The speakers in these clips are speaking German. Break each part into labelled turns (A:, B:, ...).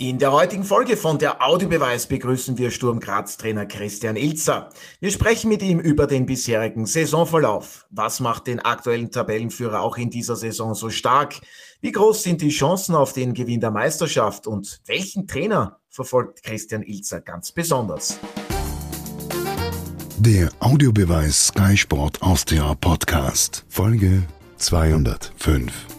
A: In der heutigen Folge von der Audiobeweis begrüßen wir Sturm Graz Trainer Christian Ilzer. Wir sprechen mit ihm über den bisherigen Saisonverlauf. Was macht den aktuellen Tabellenführer auch in dieser Saison so stark? Wie groß sind die Chancen auf den Gewinn der Meisterschaft und welchen Trainer verfolgt Christian Ilzer ganz besonders?
B: Der Audiobeweis Sky Sport Austria Podcast, Folge 205.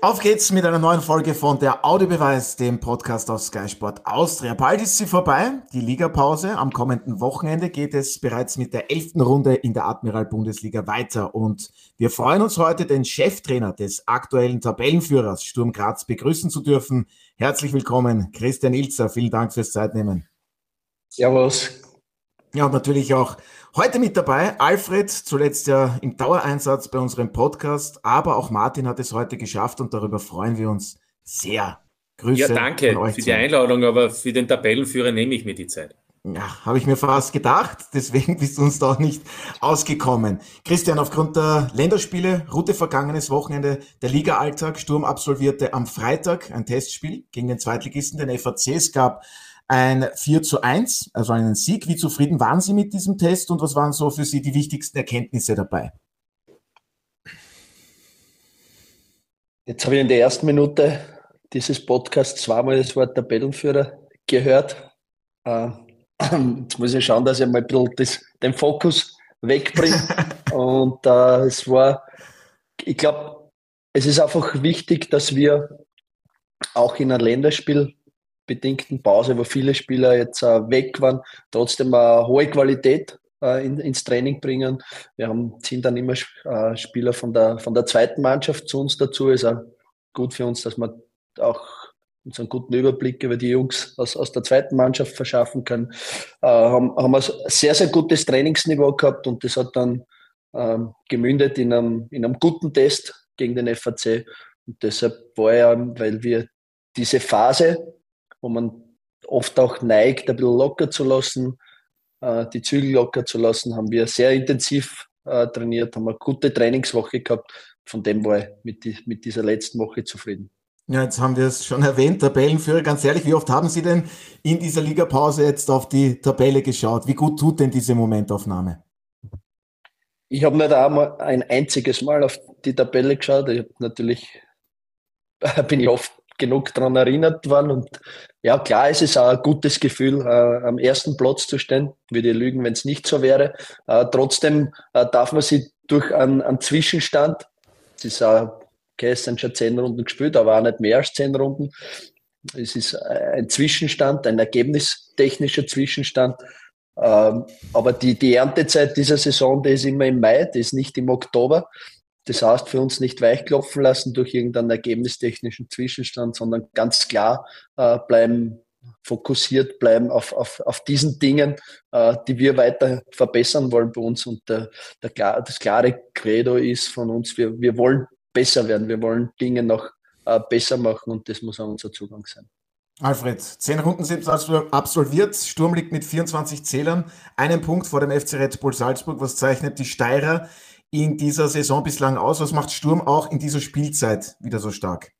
A: Auf geht's mit einer neuen Folge von der Audiobeweis, dem Podcast aus Sky Sport Austria. Bald ist sie vorbei, die Ligapause. Am kommenden Wochenende geht es bereits mit der elften Runde in der Admiral Bundesliga weiter. Und wir freuen uns heute, den Cheftrainer des aktuellen Tabellenführers Sturm Graz begrüßen zu dürfen. Herzlich willkommen, Christian Ilzer. Vielen Dank fürs Zeitnehmen.
C: Servus.
A: Ja, und natürlich auch Heute mit dabei Alfred, zuletzt ja im Dauereinsatz bei unserem Podcast, aber auch Martin hat es heute geschafft und darüber freuen wir uns sehr.
C: Grüße. Ja, danke für die Einladung, aber für den Tabellenführer nehme ich mir die Zeit.
A: Ja, habe ich mir fast gedacht, deswegen bist du uns da nicht ausgekommen. Christian, aufgrund der Länderspiele, Route vergangenes Wochenende, der Liga-Alltag, Sturm absolvierte am Freitag ein Testspiel gegen den Zweitligisten, den FAC. Es gab ein 4 zu 1, also einen Sieg. Wie zufrieden waren Sie mit diesem Test und was waren so für Sie die wichtigsten Erkenntnisse dabei?
C: Jetzt habe ich in der ersten Minute dieses Podcasts zweimal das Wort Tabellenführer gehört. Äh, jetzt muss ich schauen, dass ich mal ein bisschen das, den Fokus wegbringe. und äh, es war, ich glaube, es ist einfach wichtig, dass wir auch in einem Länderspiel bedingten Pause, wo viele Spieler jetzt äh, weg waren, trotzdem eine hohe Qualität äh, in, ins Training bringen. Wir haben, ziehen dann immer äh, Spieler von der, von der zweiten Mannschaft zu uns dazu. Ist auch gut für uns, dass wir auch uns einen guten Überblick über die Jungs aus, aus der zweiten Mannschaft verschaffen können. Äh, haben, haben ein sehr, sehr gutes Trainingsniveau gehabt und das hat dann ähm, gemündet in einem, in einem guten Test gegen den FAC. Und deshalb war ja, weil wir diese Phase, wo man oft auch neigt, ein bisschen locker zu lassen, äh, die Zügel locker zu lassen, haben wir sehr intensiv äh, trainiert, haben eine gute Trainingswoche gehabt. Von dem war ich mit, die, mit dieser letzten Woche zufrieden.
A: Ja, jetzt haben wir es schon erwähnt, Tabellenführer. Ganz ehrlich, wie oft haben Sie denn in dieser Ligapause jetzt auf die Tabelle geschaut? Wie gut tut denn diese Momentaufnahme?
C: Ich habe nicht einmal ein einziges Mal auf die Tabelle geschaut. Ich habe natürlich bin ich oft genug daran erinnert worden. Und ja, klar, es ist auch ein gutes Gefühl, äh, am ersten Platz zu stehen. Würde lügen, wenn es nicht so wäre. Äh, trotzdem äh, darf man sich durch einen, einen Zwischenstand, es ist auch, sind schon zehn Runden gespielt, aber auch nicht mehr als zehn Runden. Es ist ein Zwischenstand, ein ergebnistechnischer Zwischenstand. Ähm, aber die, die Erntezeit dieser Saison, die ist immer im Mai, die ist nicht im Oktober. Das heißt, für uns nicht weichklopfen lassen durch irgendeinen ergebnistechnischen Zwischenstand, sondern ganz klar äh, bleiben fokussiert bleiben auf, auf, auf diesen Dingen, äh, die wir weiter verbessern wollen bei uns. Und der, der, das klare Credo ist von uns, wir, wir wollen besser werden, wir wollen Dinge noch äh, besser machen und das muss auch unser Zugang sein.
A: Alfred, zehn Runden sind absolviert. Sturm liegt mit 24 Zählern, einen Punkt vor dem FC Red Bull Salzburg. Was zeichnet die Steirer in dieser Saison bislang aus? Was macht Sturm auch in dieser Spielzeit wieder so stark?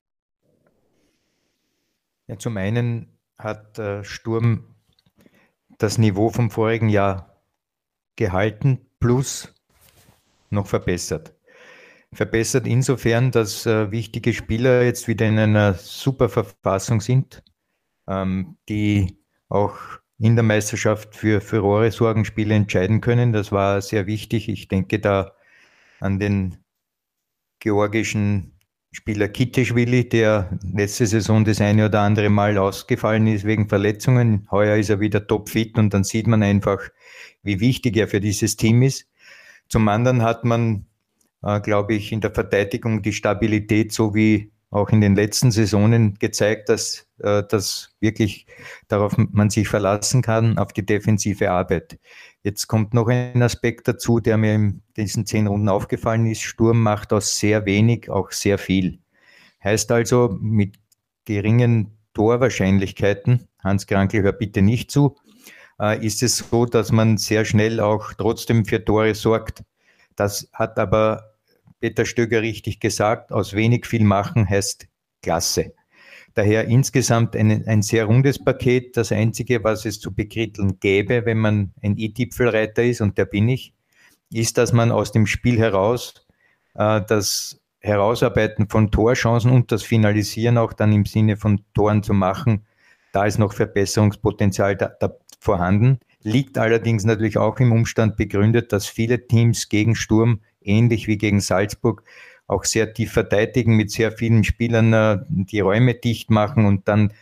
D: Ja, zum einen hat äh, Sturm das Niveau vom vorigen Jahr gehalten plus noch verbessert. Verbessert insofern, dass äh, wichtige Spieler jetzt wieder in einer super Verfassung sind, ähm, die auch in der Meisterschaft für Furore sorgen, Spiele entscheiden können. Das war sehr wichtig. Ich denke da an den georgischen Spieler Kiteschwili, der letzte Saison das eine oder andere Mal ausgefallen ist wegen Verletzungen. Heuer ist er wieder topfit und dann sieht man einfach, wie wichtig er für dieses Team ist. Zum anderen hat man, äh, glaube ich, in der Verteidigung die Stabilität, so wie auch in den letzten Saisonen gezeigt, dass, äh, dass wirklich darauf man sich verlassen kann, auf die defensive Arbeit. Jetzt kommt noch ein Aspekt dazu, der mir in diesen zehn Runden aufgefallen ist. Sturm macht aus sehr wenig auch sehr viel. Heißt also, mit geringen Torwahrscheinlichkeiten, Hans Krankel, hör bitte nicht zu, äh, ist es so, dass man sehr schnell auch trotzdem für Tore sorgt. Das hat aber Peter Stöger richtig gesagt, aus wenig viel machen heißt klasse. Daher insgesamt ein, ein sehr rundes Paket. Das Einzige, was es zu bekritteln gäbe, wenn man ein E-Tipfelreiter ist, und der bin ich, ist, dass man aus dem Spiel heraus äh, das Herausarbeiten von Torchancen und das Finalisieren auch dann im Sinne von Toren zu machen, da ist noch Verbesserungspotenzial da, da vorhanden. Liegt allerdings natürlich auch im Umstand begründet, dass viele Teams gegen Sturm, ähnlich wie gegen Salzburg, auch sehr tief verteidigen, mit sehr vielen Spielern äh, die Räume dicht machen und dann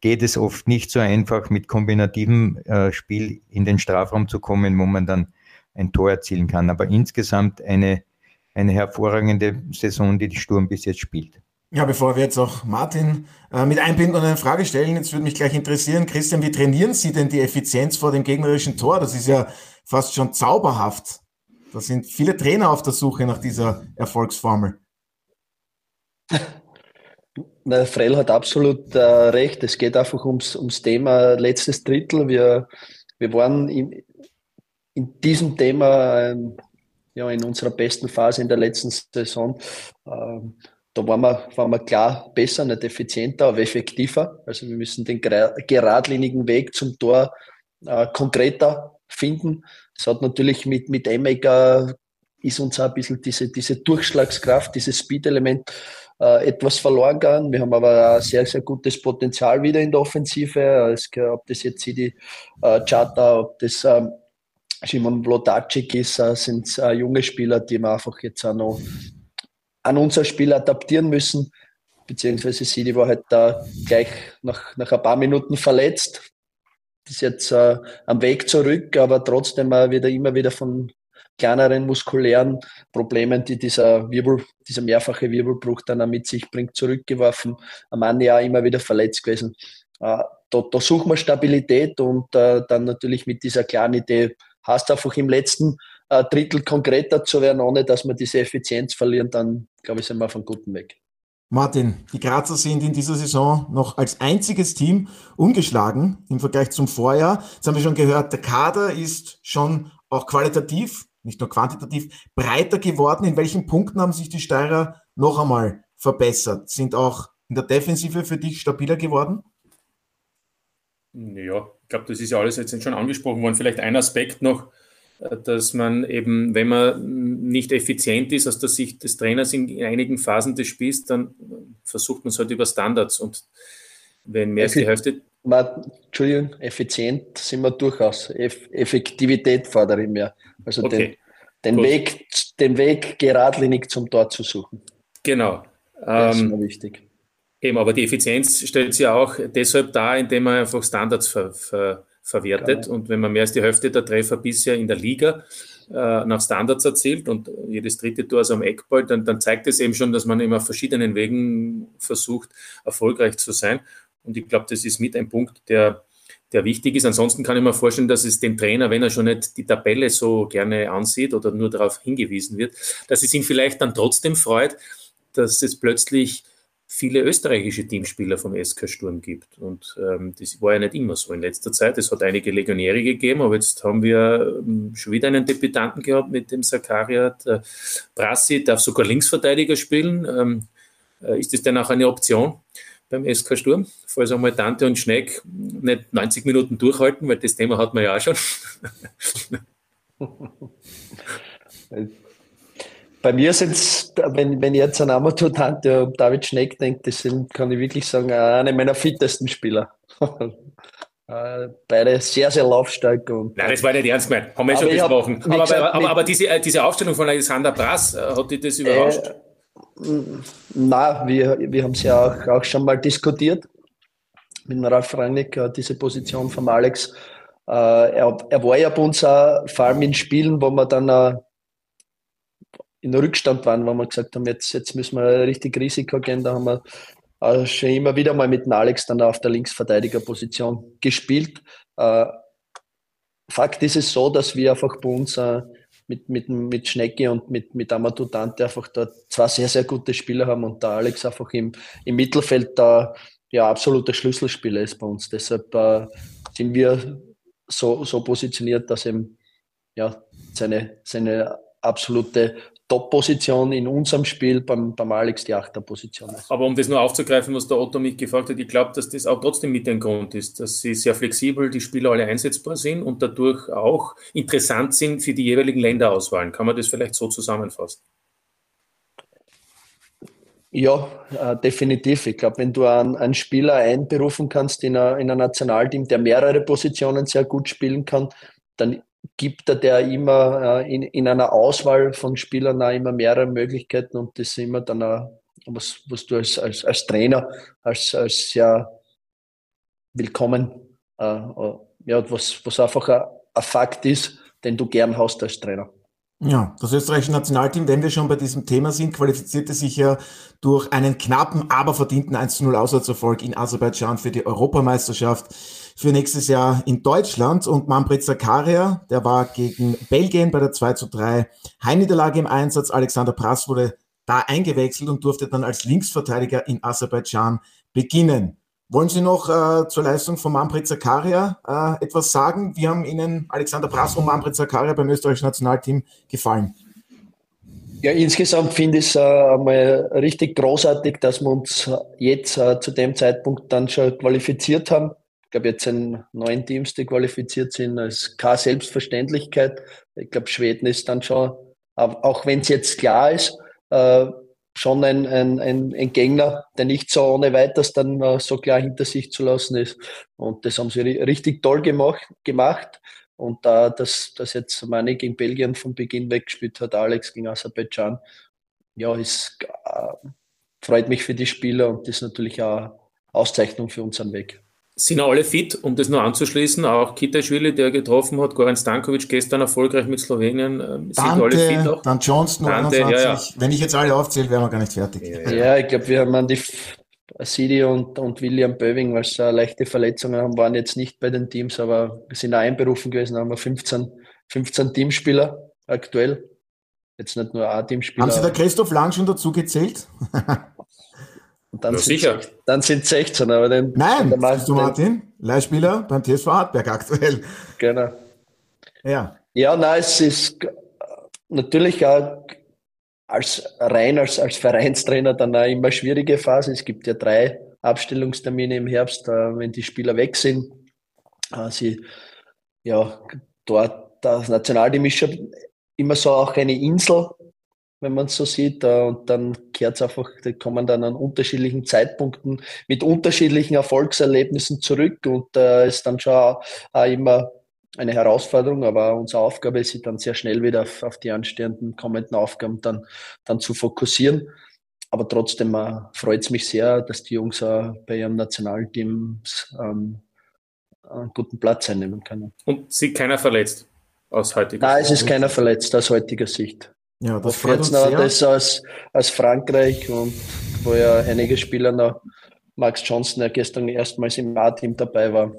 D: geht es oft nicht so einfach, mit kombinativem äh, Spiel in den Strafraum zu kommen, wo man dann ein Tor erzielen kann. Aber insgesamt eine, eine hervorragende Saison, die die Sturm bis jetzt spielt.
A: Ja, bevor wir jetzt auch Martin äh, mit einbinden und eine Frage stellen, jetzt würde mich gleich interessieren, Christian, wie trainieren Sie denn die Effizienz vor dem gegnerischen Tor? Das ist ja fast schon zauberhaft. Da sind viele Trainer auf der Suche nach dieser Erfolgsformel.
C: Na, Frell hat absolut äh, recht. Es geht einfach ums, ums Thema letztes Drittel. Wir, wir waren in, in diesem Thema ähm, ja, in unserer besten Phase in der letzten Saison. Ähm, da waren wir, waren wir klar besser, nicht effizienter, aber effektiver. Also wir müssen den geradlinigen Weg zum Tor äh, konkreter finden. Es hat natürlich mit, mit Emega ist uns auch ein bisschen diese, diese Durchschlagskraft, dieses Speed-Element äh, etwas verloren gegangen. Wir haben aber ein sehr, sehr gutes Potenzial wieder in der Offensive. Es, ob das jetzt die äh, Chata, ob das ähm, Simon Vlodacic ist, äh, sind äh, junge Spieler, die wir einfach jetzt auch noch an unser Spiel adaptieren müssen. Beziehungsweise Sidi war halt da gleich nach, nach ein paar Minuten verletzt. Ist jetzt äh, am Weg zurück, aber trotzdem äh, wieder immer wieder von kleineren muskulären Problemen, die dieser Wirbel, dieser mehrfache Wirbelbruch dann auch mit sich bringt, zurückgeworfen. Am Ende ja immer wieder verletzt gewesen. Äh, da, da suchen wir Stabilität und äh, dann natürlich mit dieser klaren Idee, hast einfach im letzten äh, Drittel konkreter zu werden, ohne dass wir diese Effizienz verlieren, dann glaube ich, sind wir auf einem guten Weg.
A: Martin, die Grazer sind in dieser Saison noch als einziges Team ungeschlagen im Vergleich zum Vorjahr. Jetzt haben wir schon gehört, der Kader ist schon auch qualitativ, nicht nur quantitativ, breiter geworden. In welchen Punkten haben sich die Steirer noch einmal verbessert? Sind auch in der Defensive für dich stabiler geworden?
E: Ja, ich glaube, das ist ja alles jetzt schon angesprochen worden. Vielleicht ein Aspekt noch, dass man eben, wenn man nicht effizient ist aus der Sicht des Trainers in einigen Phasen des Spiels, dann versucht man es halt über Standards und wenn mehr als die Hälfte.
C: Entschuldigung, effizient sind wir durchaus. Eff Effektivität fordere ich mehr. Also okay. den, den Weg, den Weg geradlinig zum Tor zu suchen.
E: Genau.
C: Das ist ähm, mir wichtig.
E: Eben, aber die Effizienz stellt sich ja auch deshalb dar, indem man einfach Standards ver, ver verwertet. Genau. Und wenn man mehr als die Hälfte der Treffer bisher in der Liga äh, nach Standards erzielt und jedes dritte Tor ist am Eckball, dann, dann zeigt es eben schon, dass man immer auf verschiedenen Wegen versucht, erfolgreich zu sein. Und ich glaube, das ist mit ein Punkt, der, der wichtig ist. Ansonsten kann ich mir vorstellen, dass es den Trainer, wenn er schon nicht die Tabelle so gerne ansieht oder nur darauf hingewiesen wird, dass es ihn vielleicht dann trotzdem freut, dass es plötzlich viele österreichische Teamspieler vom SK Sturm gibt. Und ähm, das war ja nicht immer so in letzter Zeit. Es hat einige Legionäre gegeben, aber jetzt haben wir ähm, schon wieder einen Debütanten gehabt mit dem Sakaria. Der Brassi darf sogar Linksverteidiger spielen. Ähm, äh, ist das denn auch eine Option beim SK Sturm? Falls einmal Tante und Schneck nicht 90 Minuten durchhalten, weil das Thema hat man ja auch schon.
C: Bei mir sind es, wenn, wenn ich jetzt an Amateur Tante und David Schneck denke, das sind, kann ich wirklich sagen, eine meiner fittesten Spieler. Äh, beide sehr, sehr laufstark. Und
E: Nein, das war nicht ernst gemeint. Haben wir schon besprochen. Aber, gesagt, aber, aber, diese, äh, diese Aufstellung von Alexander Brass, äh, hat dich das überrascht? Äh,
C: nein, wir, wir haben es ja auch, auch schon mal diskutiert mit Ralf Rangnick, diese Position von Alex. Er, er war ja bei uns auch, vor allem in Spielen, wo man dann in Rückstand waren, wo wir gesagt haben, jetzt, jetzt müssen wir richtig Risiko gehen. Da haben wir äh, schon immer wieder mal mit dem Alex dann auf der Linksverteidigerposition gespielt. Äh, Fakt ist es so, dass wir einfach bei uns äh, mit, mit, mit Schnecke und mit, mit Amadou Dante einfach da zwei sehr, sehr gute Spieler haben und der Alex einfach im, im Mittelfeld da ja absoluter Schlüsselspieler ist bei uns. Deshalb äh, sind wir so, so positioniert, dass eben ja, seine, seine absolute Top-Position in unserem Spiel beim, beim Alex die Achterposition ist.
E: Aber um das nur aufzugreifen, was der Otto mich gefragt hat, ich glaube, dass das auch trotzdem mit ein Grund ist, dass sie sehr flexibel, die Spieler alle einsetzbar sind und dadurch auch interessant sind für die jeweiligen Länderauswahlen. Kann man das vielleicht so zusammenfassen?
C: Ja, äh, definitiv. Ich glaube, wenn du einen, einen, Spieler einberufen kannst in, ein Nationalteam, der mehrere Positionen sehr gut spielen kann, dann gibt er der immer äh, in, in einer Auswahl von Spielern auch immer mehrere Möglichkeiten und das ist immer dann auch, was, was du als, als, als Trainer als, als sehr willkommen, äh, ja, was, was einfach ein, ein Fakt ist, den du gern hast als Trainer.
A: Ja, das österreichische Nationalteam, wenn wir schon bei diesem Thema sind, qualifizierte sich ja durch einen knappen, aber verdienten 1-0 Auswärtserfolg in Aserbaidschan für die Europameisterschaft für nächstes Jahr in Deutschland. Und Manfred Zakaria, der war gegen Belgien bei der 2 3 Heimniederlage im Einsatz. Alexander Prass wurde da eingewechselt und durfte dann als Linksverteidiger in Aserbaidschan beginnen. Wollen Sie noch äh, zur Leistung von Manfred Zakaria äh, etwas sagen? Wie haben Ihnen Alexander Brass und Manfred Zakaria beim österreichischen Nationalteam gefallen?
C: Ja, insgesamt finde ich es äh, einmal richtig großartig, dass wir uns jetzt äh, zu dem Zeitpunkt dann schon qualifiziert haben. Ich glaube, jetzt sind neun Teams, die qualifiziert sind. Das ist keine Selbstverständlichkeit. Ich glaube, Schweden ist dann schon, auch wenn es jetzt klar ist, äh, schon ein, ein, ein, ein Gegner, der nicht so ohne weiteres dann uh, so klar hinter sich zu lassen ist. Und das haben sie richtig toll gemacht. gemacht. Und da dass das jetzt Mani gegen Belgien von Beginn weg gespielt hat, Alex gegen Aserbaidschan, ja, ist, uh, freut mich für die Spieler und ist natürlich auch Auszeichnung für unseren Weg
E: sind alle fit, um das nur anzuschließen. Auch Kitaschwili, der getroffen hat, Goran Stankovic gestern erfolgreich mit Slowenien.
A: Ähm, sind Dante, alle fit auch. Dann Johnston, Dante, 21. Ja, ja. Wenn ich jetzt alle aufzähle, wären wir gar nicht fertig.
C: Ja, ja ich glaube, wir haben an die Sidi und, und William Böving, weil sie leichte Verletzungen haben, waren jetzt nicht bei den Teams, aber wir sind einberufen gewesen, haben wir 15, 15 Teamspieler aktuell. Jetzt nicht nur A-Teamspieler.
A: Haben Sie der Christoph Lang schon dazu gezählt?
C: Und dann, ja, sind, sicher. dann sind 16, aber den.
A: Nein, der du Martin, Leihspieler beim TSV Hartberg aktuell.
C: Genau. Ja. Ja, nein, es ist natürlich auch als rein als, als Vereinstrainer dann auch immer schwierige Phase. Es gibt ja drei Abstellungstermine im Herbst, äh, wenn die Spieler weg sind. Äh, sie, ja, dort, das Nationalteam ist schon immer so auch eine Insel, wenn man es so sieht. Äh, und dann kehrt es einfach, die kommen dann an unterschiedlichen Zeitpunkten mit unterschiedlichen Erfolgserlebnissen zurück und äh, ist dann schon auch, auch immer eine Herausforderung, aber unsere Aufgabe ist, sich dann sehr schnell wieder auf, auf die anstehenden kommenden Aufgaben dann, dann zu fokussieren. Aber trotzdem äh, freut es mich sehr, dass die Jungs äh, bei ihrem Nationalteam ähm, einen guten Platz einnehmen können.
E: Und sie keiner verletzt aus heutiger
C: Sicht? Nein, es ist keiner verletzt aus heutiger Sicht. Ja, das freut uns sehr. das aus, aus Frankreich und wo ja einige Spieler noch, Max Johnson, der gestern erstmals im A-Team dabei war,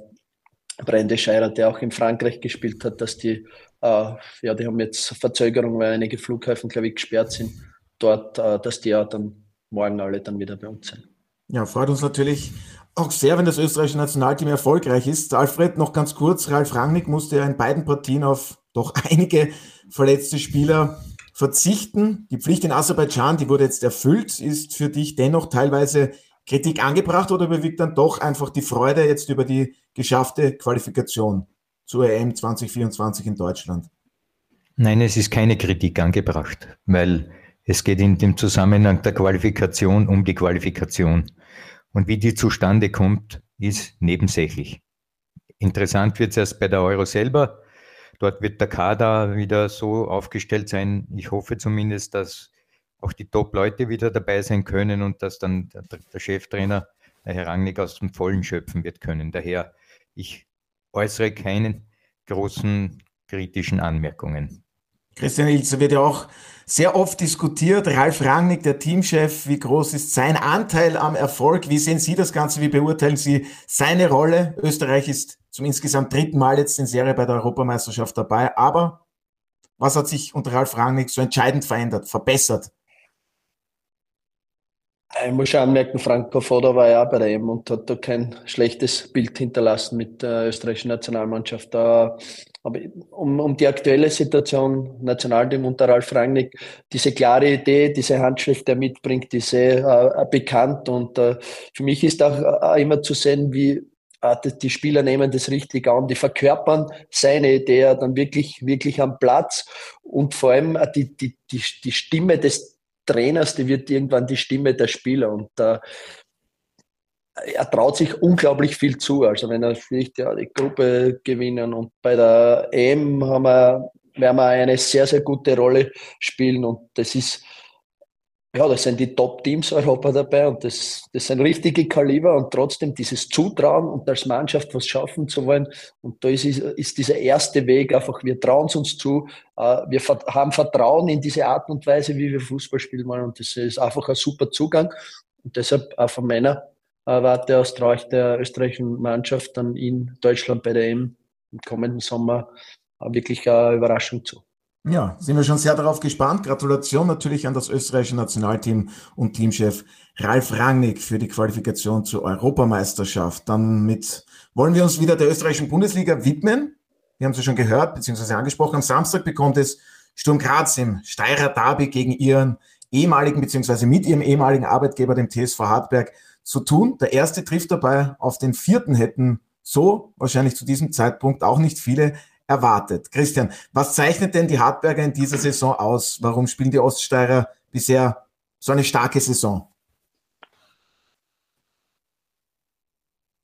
C: Brende Scheirer, der auch in Frankreich gespielt hat, dass die, äh, ja, die haben jetzt Verzögerung, weil einige Flughäfen, glaube ich, gesperrt sind, dort, äh, dass die ja dann morgen alle dann wieder bei uns sind.
A: Ja, freut uns natürlich auch sehr, wenn das österreichische Nationalteam erfolgreich ist. Alfred, noch ganz kurz, Ralf Rangnick musste ja in beiden Partien auf doch einige verletzte Spieler verzichten. Die Pflicht in Aserbaidschan, die wurde jetzt erfüllt. Ist für dich dennoch teilweise Kritik angebracht oder überwiegt dann doch einfach die Freude jetzt über die geschaffte Qualifikation zur EM 2024 in Deutschland?
D: Nein, es ist keine Kritik angebracht, weil es geht in dem Zusammenhang der Qualifikation um die Qualifikation. Und wie die zustande kommt, ist nebensächlich. Interessant wird es erst bei der Euro selber. Dort wird der Kader wieder so aufgestellt sein. Ich hoffe zumindest, dass auch die Top-Leute wieder dabei sein können und dass dann der, der Cheftrainer, der Herr Rangnick, aus dem Vollen schöpfen wird können. Daher, ich äußere keinen großen kritischen Anmerkungen.
A: Christian Ilzer wird ja auch sehr oft diskutiert. Ralf Rangnick, der Teamchef, wie groß ist sein Anteil am Erfolg? Wie sehen Sie das Ganze? Wie beurteilen Sie seine Rolle? Österreich ist zum insgesamt dritten Mal jetzt in Serie bei der Europameisterschaft dabei. Aber was hat sich unter Ralf Rangnick so entscheidend verändert, verbessert?
C: Ich muss schon anmerken, Franco Foda war ja auch bei der EM und hat da kein schlechtes Bild hinterlassen mit der österreichischen Nationalmannschaft. Da Aber um, um die aktuelle Situation, Nationalteam unter Ralf Rangnick, diese klare Idee, diese Handschrift, der mitbringt, die sehr äh, bekannt. Und äh, für mich ist auch äh, immer zu sehen, wie äh, die Spieler nehmen das richtig an, die verkörpern seine Idee dann wirklich, wirklich am Platz. Und vor allem äh, die, die, die, die Stimme des Trainers, die wird irgendwann die Stimme der Spieler. Und äh, er traut sich unglaublich viel zu. Also wenn er vielleicht ja die Gruppe gewinnen und bei der EM haben wir, werden wir eine sehr, sehr gute Rolle spielen und das ist, ja, das sind die Top-Teams Europa dabei und das, das sind richtige Kaliber und trotzdem dieses Zutrauen und als Mannschaft was schaffen zu wollen. Und da ist, ist dieser erste Weg einfach, wir trauen es uns zu, äh, wir haben Vertrauen in diese Art und Weise, wie wir Fußball spielen wollen und das ist einfach ein super Zugang. Und deshalb auch von meiner erwarte aus der österreichischen Mannschaft dann in Deutschland bei der EM im kommenden Sommer wirklich eine Überraschung zu.
A: Ja, sind wir schon sehr darauf gespannt. Gratulation natürlich an das österreichische Nationalteam und Teamchef Ralf Rangnick für die Qualifikation zur Europameisterschaft. Dann mit wollen wir uns wieder der österreichischen Bundesliga widmen. Wir haben es ja schon gehört bzw. angesprochen. Am Samstag bekommt es Sturm Graz im Steirer Derby gegen ihren ehemaligen bzw. mit ihrem ehemaligen Arbeitgeber, dem TSV Hartberg, zu tun. Der erste trifft dabei auf den vierten hätten so wahrscheinlich zu diesem Zeitpunkt auch nicht viele erwartet. Christian, was zeichnet denn die Hartberger in dieser Saison aus? Warum spielen die Oststeirer bisher so eine starke Saison?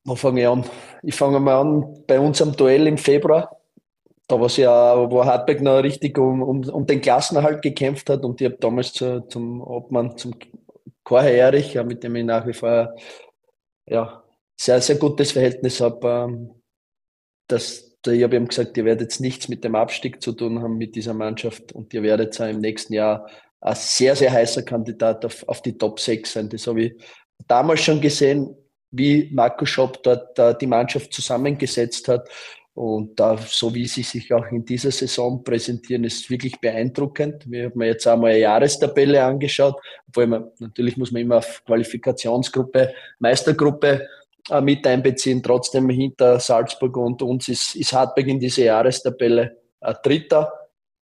C: Wo fange ich an? Ich fange mal an bei uns am Duell im Februar. Da war ja, wo Hartberg noch richtig um, um, um den Klassenerhalt gekämpft hat und ich habe damals zu, zum Obmann, zum Jorge Erich, mit dem ich nach wie vor ja, sehr, sehr gutes Verhältnis habe. Ähm, dass, ich habe ihm gesagt, ihr werdet nichts mit dem Abstieg zu tun haben mit dieser Mannschaft und ihr werdet im nächsten Jahr ein sehr, sehr heißer Kandidat auf, auf die Top 6 sein. Das habe ich damals schon gesehen, wie Marco Schopp dort uh, die Mannschaft zusammengesetzt hat und da, so wie sie sich auch in dieser Saison präsentieren, ist wirklich beeindruckend. Wir haben jetzt einmal eine Jahrestabelle angeschaut, obwohl man, natürlich muss man immer auf Qualifikationsgruppe, Meistergruppe äh, mit einbeziehen. Trotzdem hinter Salzburg und uns ist, ist Hartberg in dieser Jahrestabelle äh, Dritter.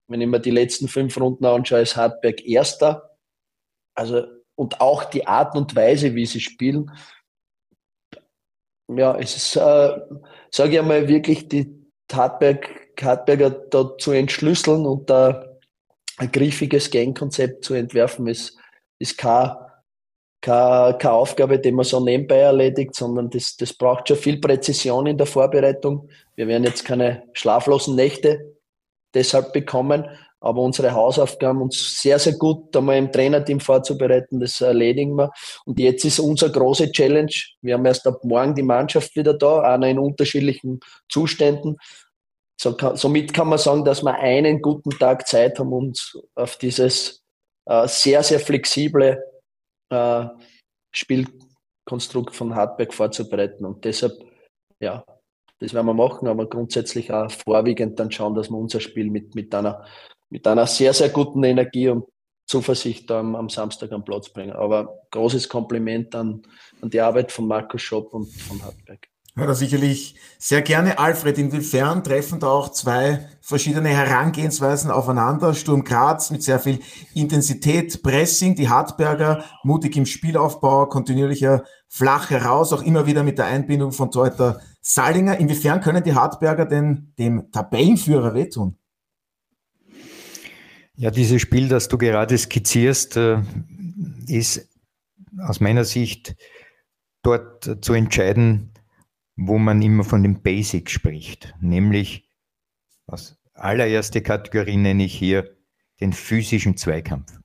C: Wenn ich mir die letzten fünf Runden anschaue, ist Hartberg Erster. Also, und auch die Art und Weise, wie sie spielen, ja, es ist, äh, sage ich einmal, wirklich die Hartberg, Hartberger da zu entschlüsseln und da ein griffiges Gangkonzept zu entwerfen, ist, ist keine, keine, keine Aufgabe, die man so nebenbei erledigt, sondern das, das braucht schon viel Präzision in der Vorbereitung. Wir werden jetzt keine schlaflosen Nächte deshalb bekommen, aber unsere Hausaufgaben, uns sehr, sehr gut einmal im Trainerteam vorzubereiten, das erledigen wir. Und jetzt ist unsere große Challenge. Wir haben erst ab morgen die Mannschaft wieder da, einer in unterschiedlichen Zuständen. So somit kann man sagen, dass wir einen guten Tag Zeit haben, uns auf dieses äh, sehr, sehr flexible äh, Spielkonstrukt von Hartberg vorzubereiten. Und deshalb, ja, das werden wir machen, aber grundsätzlich auch vorwiegend dann schauen, dass wir unser Spiel mit, mit einer mit einer sehr, sehr guten Energie und Zuversicht am, am Samstag am Platz bringen. Aber großes Kompliment an, an die Arbeit von Markus Schopp und von Hartberg.
A: Ja, sicherlich sehr gerne. Alfred, inwiefern treffen da auch zwei verschiedene Herangehensweisen aufeinander? Sturm Graz mit sehr viel Intensität, Pressing, die Hartberger mutig im Spielaufbau, kontinuierlicher flach heraus, auch immer wieder mit der Einbindung von Teuter Salinger. Inwiefern können die Hartberger denn dem Tabellenführer wehtun?
D: Ja, dieses Spiel, das du gerade skizzierst, äh, ist aus meiner Sicht dort zu entscheiden, wo man immer von den Basics spricht, nämlich als allererste Kategorie nenne ich hier den physischen Zweikampf.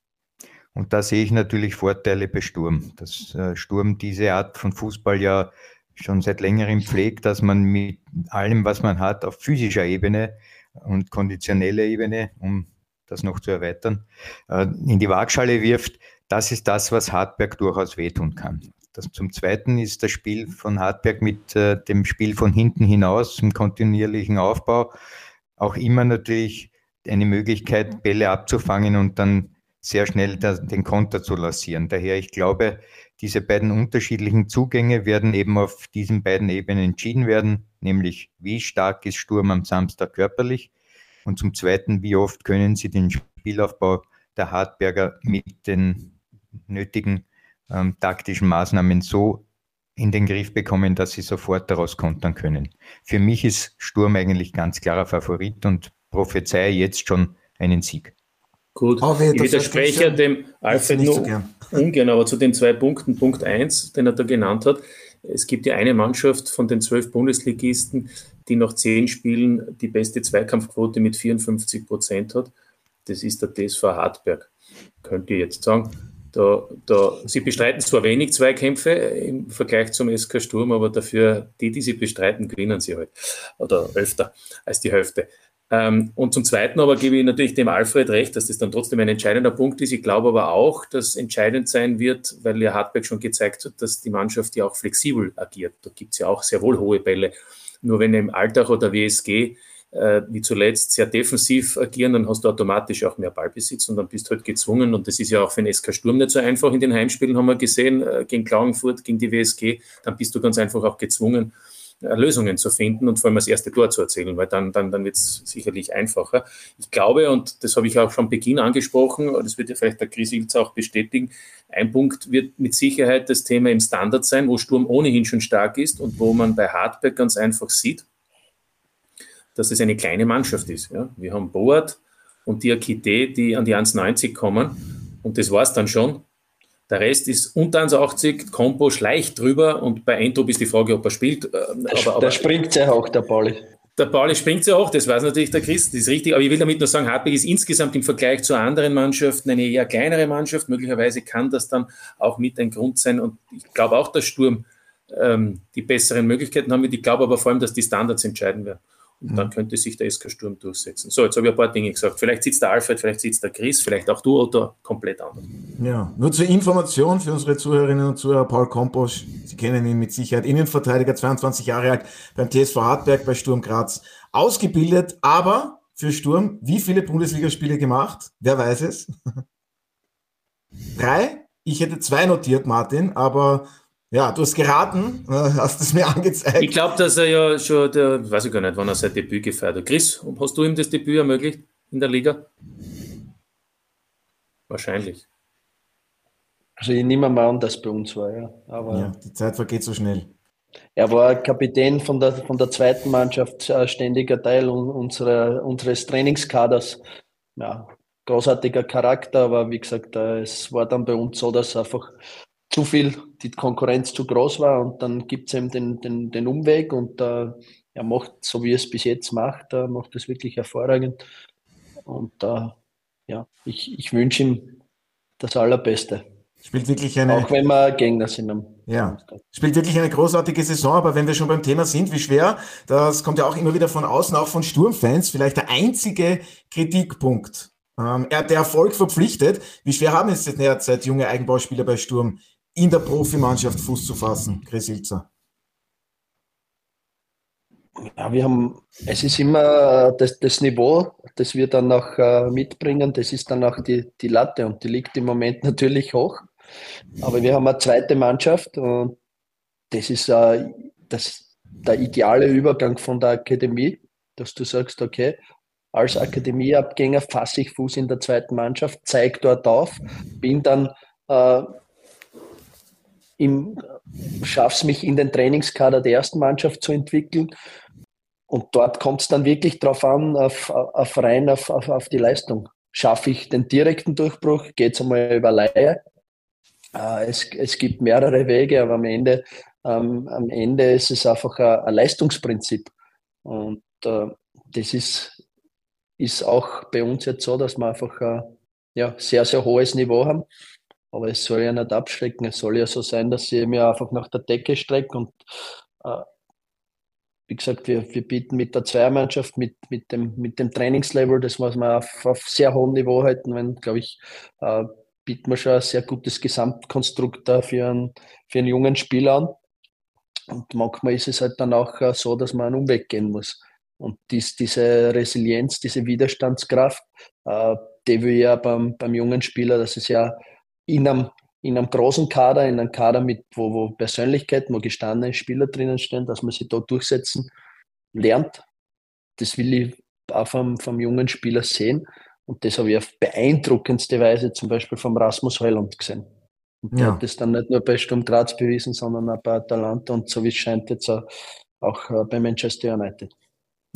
D: Und da sehe ich natürlich Vorteile bei Sturm, dass äh, Sturm diese Art von Fußball ja schon seit längerem pflegt, dass man mit allem, was man hat, auf physischer Ebene und konditioneller Ebene, um das noch zu erweitern, äh, in die Waagschale wirft, das ist das, was Hartberg durchaus wehtun kann. Das, zum Zweiten ist das Spiel von Hartberg mit äh, dem Spiel von hinten hinaus im kontinuierlichen Aufbau auch immer natürlich eine Möglichkeit, Bälle abzufangen und dann sehr schnell den Konter zu lancieren. Daher, ich glaube, diese beiden unterschiedlichen Zugänge werden eben auf diesen beiden Ebenen entschieden werden, nämlich wie stark ist Sturm am Samstag körperlich und zum Zweiten, wie oft können sie den Spielaufbau der Hartberger mit den nötigen ähm, taktischen Maßnahmen so in den Griff bekommen, dass sie sofort daraus kontern können. Für mich ist Sturm eigentlich ganz klarer Favorit und prophezeie jetzt schon einen Sieg.
E: Gut, ich widerspreche dem Alfred nur so ungern, aber zu den zwei Punkten. Punkt 1, den er da genannt hat. Es gibt ja eine Mannschaft von den zwölf Bundesligisten, die nach zehn Spielen die beste Zweikampfquote mit 54 Prozent hat. Das ist der TSV Hartberg. Könnt ihr jetzt sagen, da, da, sie bestreiten zwar wenig Zweikämpfe im Vergleich zum SK Sturm, aber dafür, die, die sie bestreiten, gewinnen sie halt. Oder öfter als die Hälfte. Ähm, und zum Zweiten aber gebe ich natürlich dem Alfred recht, dass das dann trotzdem ein entscheidender Punkt ist. Ich glaube aber auch, dass entscheidend sein wird, weil ja Hartberg schon gezeigt hat, dass die Mannschaft ja auch flexibel agiert. Da gibt es ja auch sehr wohl hohe Bälle. Nur wenn im Alltag oder WSG äh, wie zuletzt sehr defensiv agieren, dann hast du automatisch auch mehr Ballbesitz und dann bist du halt gezwungen. Und das ist ja auch für den SK Sturm nicht so einfach in den Heimspielen, haben wir gesehen, äh, gegen Klagenfurt, gegen die WSG. Dann bist du ganz einfach auch gezwungen, Lösungen zu finden und vor allem das erste Tor zu erzählen, weil dann, dann, dann wird es sicherlich einfacher. Ich glaube, und das habe ich auch schon Beginn angesprochen, das wird ja vielleicht der Chris Ilz auch bestätigen, ein Punkt wird mit Sicherheit das Thema im Standard sein, wo Sturm ohnehin schon stark ist und wo man bei Hardback ganz einfach sieht, dass es eine kleine Mannschaft ist. Ja? Wir haben Boat und Diakite, die an die 1,90 kommen und das war es dann schon. Der Rest ist unter 1,80, Kompo schleicht drüber und bei Entrup ist die Frage, ob er spielt. Äh,
C: aber, aber, da springt sehr hoch, der Pauli.
E: Der Pauli springt sehr hoch, das weiß natürlich der Christ, das ist richtig. Aber ich will damit nur sagen, Hartberg ist insgesamt im Vergleich zu anderen Mannschaften eine eher kleinere Mannschaft. Möglicherweise kann das dann auch mit ein Grund sein. Und ich glaube auch, dass Sturm ähm, die besseren Möglichkeiten haben wird. Ich glaube aber vor allem, dass die Standards entscheiden werden. Und dann könnte sich der SK Sturm durchsetzen. So, jetzt habe ich ein paar Dinge gesagt. Vielleicht sitzt der Alfred, vielleicht sitzt der Chris, vielleicht auch du oder komplett anders.
A: Ja, nur zur Information für unsere Zuhörerinnen und Zuhörer, Paul Komposch, Sie kennen ihn mit Sicherheit, Innenverteidiger, 22 Jahre alt, beim TSV Hartberg bei Sturm Graz ausgebildet, aber für Sturm, wie viele Bundesligaspiele gemacht? Wer weiß es? Drei? Ich hätte zwei notiert, Martin, aber ja, du hast geraten, äh, hast es mir angezeigt.
E: Ich glaube, dass er ja schon, der, weiß ich gar nicht, wann er sein Debüt gefeiert hat. Chris, hast du ihm das Debüt ermöglicht in der Liga? Wahrscheinlich.
C: Also ich nehme mal an, dass es bei uns war, ja. Aber ja,
A: die Zeit vergeht so schnell.
C: Er war Kapitän von der, von der zweiten Mannschaft, äh, ständiger Teil unserer, unseres Trainingskaders. Ja, großartiger Charakter, aber wie gesagt, äh, es war dann bei uns so, dass einfach zu viel, die Konkurrenz zu groß war und dann gibt es eben den, den, den Umweg und äh, er macht, so wie er es bis jetzt macht, äh, macht es wirklich hervorragend. Und äh, ja, ich, ich wünsche ihm das Allerbeste.
A: Spielt wirklich eine.
C: Auch wenn wir Gegner sind.
A: Ja, spielt wirklich eine großartige Saison, aber wenn wir schon beim Thema sind, wie schwer, das kommt ja auch immer wieder von außen, auch von Sturmfans, vielleicht der einzige Kritikpunkt. Ähm, er hat der Erfolg verpflichtet. Wie schwer haben es derzeit junge Eigenbauspieler bei Sturm, in der Profimannschaft Fuß zu fassen, Chris Ilzer?
C: Ja, wir haben, es ist immer das, das Niveau, das wir dann auch äh, mitbringen, das ist dann auch die, die Latte und die liegt im Moment natürlich hoch. Aber wir haben eine zweite Mannschaft und das ist äh, das, der ideale Übergang von der Akademie, dass du sagst, okay, als Akademieabgänger fasse ich Fuß in der zweiten Mannschaft, zeige dort auf, bin dann äh, schaffe es mich in den Trainingskader der ersten Mannschaft zu entwickeln. Und dort kommt es dann wirklich darauf an, auf, auf rein auf, auf, auf die Leistung. Schaffe ich den direkten Durchbruch? Geht es einmal über Laie? Äh, es, es gibt mehrere Wege, aber am Ende, ähm, am Ende ist es einfach ein, ein Leistungsprinzip. Und äh, das ist, ist auch bei uns jetzt so, dass wir einfach ein ja, sehr, sehr hohes Niveau haben. Aber es soll ja nicht abschrecken. Es soll ja so sein, dass sie mir einfach nach der Decke streckt. Und äh, wie gesagt, wir, wir bieten mit der Zweiermannschaft, mit, mit, dem, mit dem Trainingslevel, das muss man auf, auf sehr hohem Niveau halten, wenn, glaube ich, äh, bieten wir schon ein sehr gutes Gesamtkonstrukt da für einen, für einen jungen Spieler an. Und manchmal ist es halt dann auch äh, so, dass man einen Umweg gehen muss. Und dies, diese Resilienz, diese Widerstandskraft, äh, die will ja beim, beim jungen Spieler, das ist ja in einem, in einem großen Kader, in einem Kader mit, wo, wo Persönlichkeiten, wo gestandene Spieler drinnen stehen, dass man sich dort durchsetzen lernt. Das will ich auch vom, vom jungen Spieler sehen. Und das habe ich auf beeindruckendste Weise zum Beispiel vom Rasmus Heuland gesehen. Und der ja. hat das dann nicht nur bei Sturm Graz bewiesen, sondern auch bei Atalanta und so wie es scheint jetzt auch, auch äh, bei Manchester United.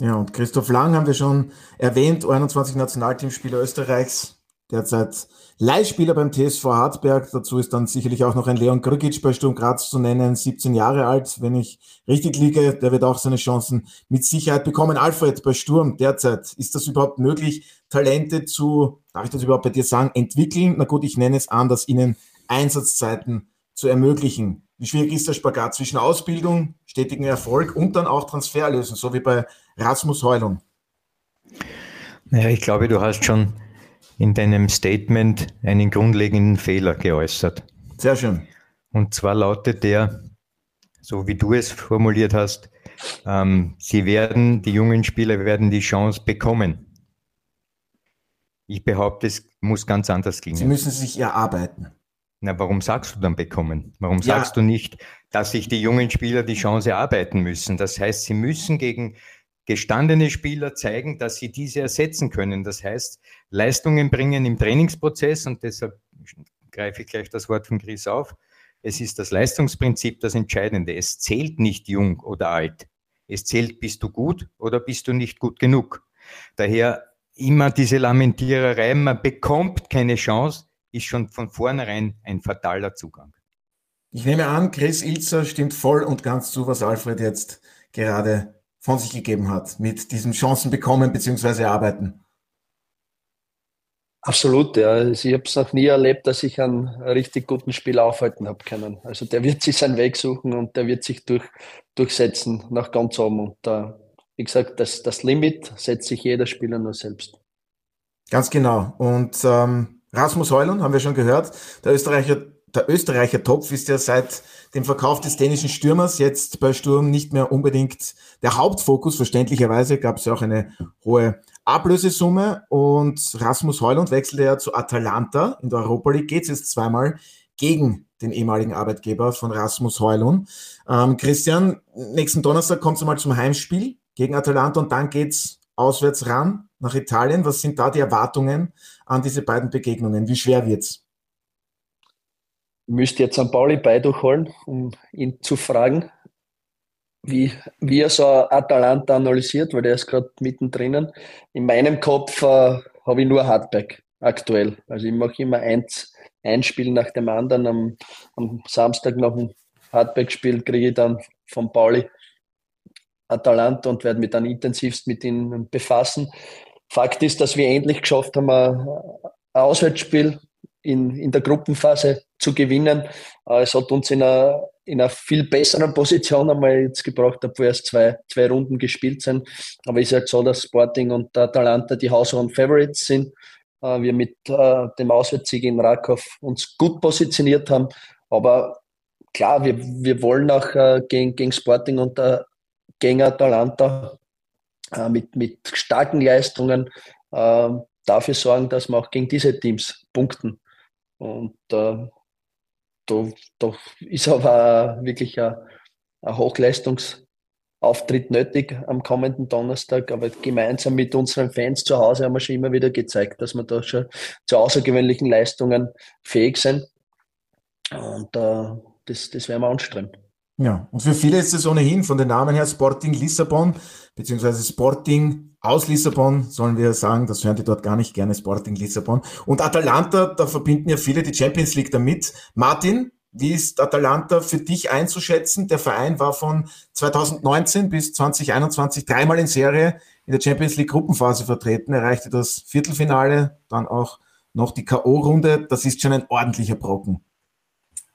A: Ja, und Christoph Lang haben wir schon erwähnt, 21 Nationalteamspieler Österreichs, derzeit Leihspieler beim TSV Hartberg. Dazu ist dann sicherlich auch noch ein Leon Grügic bei Sturm Graz zu nennen, 17 Jahre alt, wenn ich richtig liege. Der wird auch seine Chancen mit Sicherheit bekommen. Alfred bei Sturm derzeit, ist das überhaupt möglich, Talente zu, darf ich das überhaupt bei dir sagen, entwickeln? Na gut, ich nenne es anders, ihnen Einsatzzeiten zu ermöglichen. Wie schwierig ist der Spagat zwischen Ausbildung, stetigen Erfolg und dann auch Transferlösen, so wie bei Rasmus Heulung?
D: Naja, ich glaube, du hast schon in deinem Statement einen grundlegenden Fehler geäußert.
A: Sehr schön.
D: Und zwar lautet der, so wie du es formuliert hast, ähm, sie werden, die jungen Spieler werden die Chance bekommen. Ich behaupte, es muss ganz anders klingen.
A: Sie müssen sich erarbeiten.
D: Na, warum sagst du dann bekommen? Warum ja. sagst du nicht, dass sich die jungen Spieler die Chance erarbeiten müssen? Das heißt, sie müssen gegen gestandene Spieler zeigen, dass sie diese ersetzen können. Das heißt, Leistungen bringen im Trainingsprozess und deshalb greife ich gleich das Wort von Chris auf. Es ist das Leistungsprinzip das Entscheidende. Es zählt nicht jung oder alt. Es zählt, bist du gut oder bist du nicht gut genug. Daher immer diese Lamentiererei, man bekommt keine Chance, ist schon von vornherein ein fataler Zugang.
A: Ich nehme an, Chris Ilzer stimmt voll und ganz zu, was Alfred jetzt gerade von sich gegeben hat, mit diesen Chancen bekommen bzw. arbeiten.
C: Absolut, ja. Also ich habe es noch nie erlebt, dass ich einen richtig guten Spieler aufhalten habe können. Also der wird sich seinen Weg suchen und der wird sich durch, durchsetzen nach ganz oben. Und uh, wie gesagt, das, das Limit setzt sich jeder Spieler nur selbst.
A: Ganz genau. Und ähm, Rasmus Heulund haben wir schon gehört. Der Österreicher, der Österreicher Topf ist ja seit dem Verkauf des dänischen Stürmers jetzt bei Sturm nicht mehr unbedingt der Hauptfokus. Verständlicherweise gab es ja auch eine hohe Ablösesumme und Rasmus Heulund wechselte ja zu Atalanta in der Europa League. Geht es jetzt zweimal gegen den ehemaligen Arbeitgeber von Rasmus Heulund. Ähm, Christian, nächsten Donnerstag kommt es mal zum Heimspiel gegen Atalanta und dann geht's auswärts ran nach Italien. Was sind da die Erwartungen an diese beiden Begegnungen? Wie schwer wird's?
C: Müsste jetzt an Pauli beidurchholen, um ihn zu fragen, wie, wie er so Atalanta analysiert, weil der ist gerade mittendrin. In meinem Kopf äh, habe ich nur Hardback aktuell. Also ich mache immer eins, ein Spiel nach dem anderen. Am, am Samstag noch ein Hardback-Spiel kriege ich dann von Pauli Atalanta und werde mich dann intensivst mit ihnen befassen. Fakt ist, dass wir endlich geschafft haben, ein Auswärtsspiel in, in der Gruppenphase zu gewinnen. Äh, es hat uns in einer, in einer viel besseren Position einmal jetzt gebracht, obwohl erst zwei, zwei Runden gespielt sind. Aber es ist halt so, dass Sporting und Atalanta die Haushohen Favorites sind. Äh, wir mit äh, dem Auswärtssieg in Rakow uns gut positioniert haben. Aber klar, wir, wir wollen auch gegen, gegen Sporting und gegen Atalanta äh, mit, mit starken Leistungen dafür sorgen, dass wir auch gegen diese Teams punkten. Und äh, da, da ist aber wirklich ein, ein Hochleistungsauftritt nötig am kommenden Donnerstag. Aber gemeinsam mit unseren Fans zu Hause haben wir schon immer wieder gezeigt, dass wir da schon zu außergewöhnlichen Leistungen fähig sind. Und äh, das, das werden wir anstreben.
A: Ja, und für viele ist es ohnehin von den Namen her Sporting Lissabon, beziehungsweise Sporting aus Lissabon, sollen wir sagen, das hören die dort gar nicht gerne, Sporting Lissabon. Und Atalanta, da verbinden ja viele die Champions League damit. Martin, wie ist Atalanta für dich einzuschätzen? Der Verein war von 2019 bis 2021 dreimal in Serie in der Champions League Gruppenphase vertreten, erreichte das Viertelfinale, dann auch noch die K.O.-Runde. Das ist schon ein ordentlicher Brocken.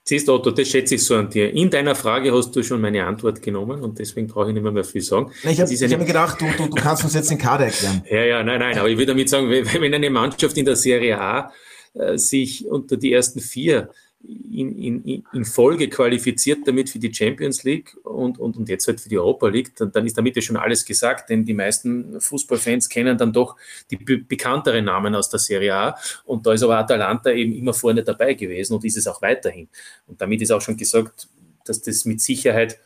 E: Siehst du, Otto, das schätze ich so an dir. In deiner Frage hast du schon meine Antwort genommen und deswegen brauche ich nicht mehr, mehr viel sagen.
A: ich habe hab mir gedacht, du, du, du kannst uns jetzt den Kader erklären.
E: Ja, ja, nein, nein, aber ich würde damit sagen, wenn eine Mannschaft in der Serie A äh, sich unter die ersten vier in, in, in Folge qualifiziert damit für die Champions League und, und, und jetzt halt für die Europa League, dann, dann ist damit ja schon alles gesagt, denn die meisten Fußballfans kennen dann doch die bekannteren Namen aus der Serie A und da ist aber Atalanta eben immer vorne dabei gewesen und ist es auch weiterhin. Und damit ist auch schon gesagt, dass das mit Sicherheit,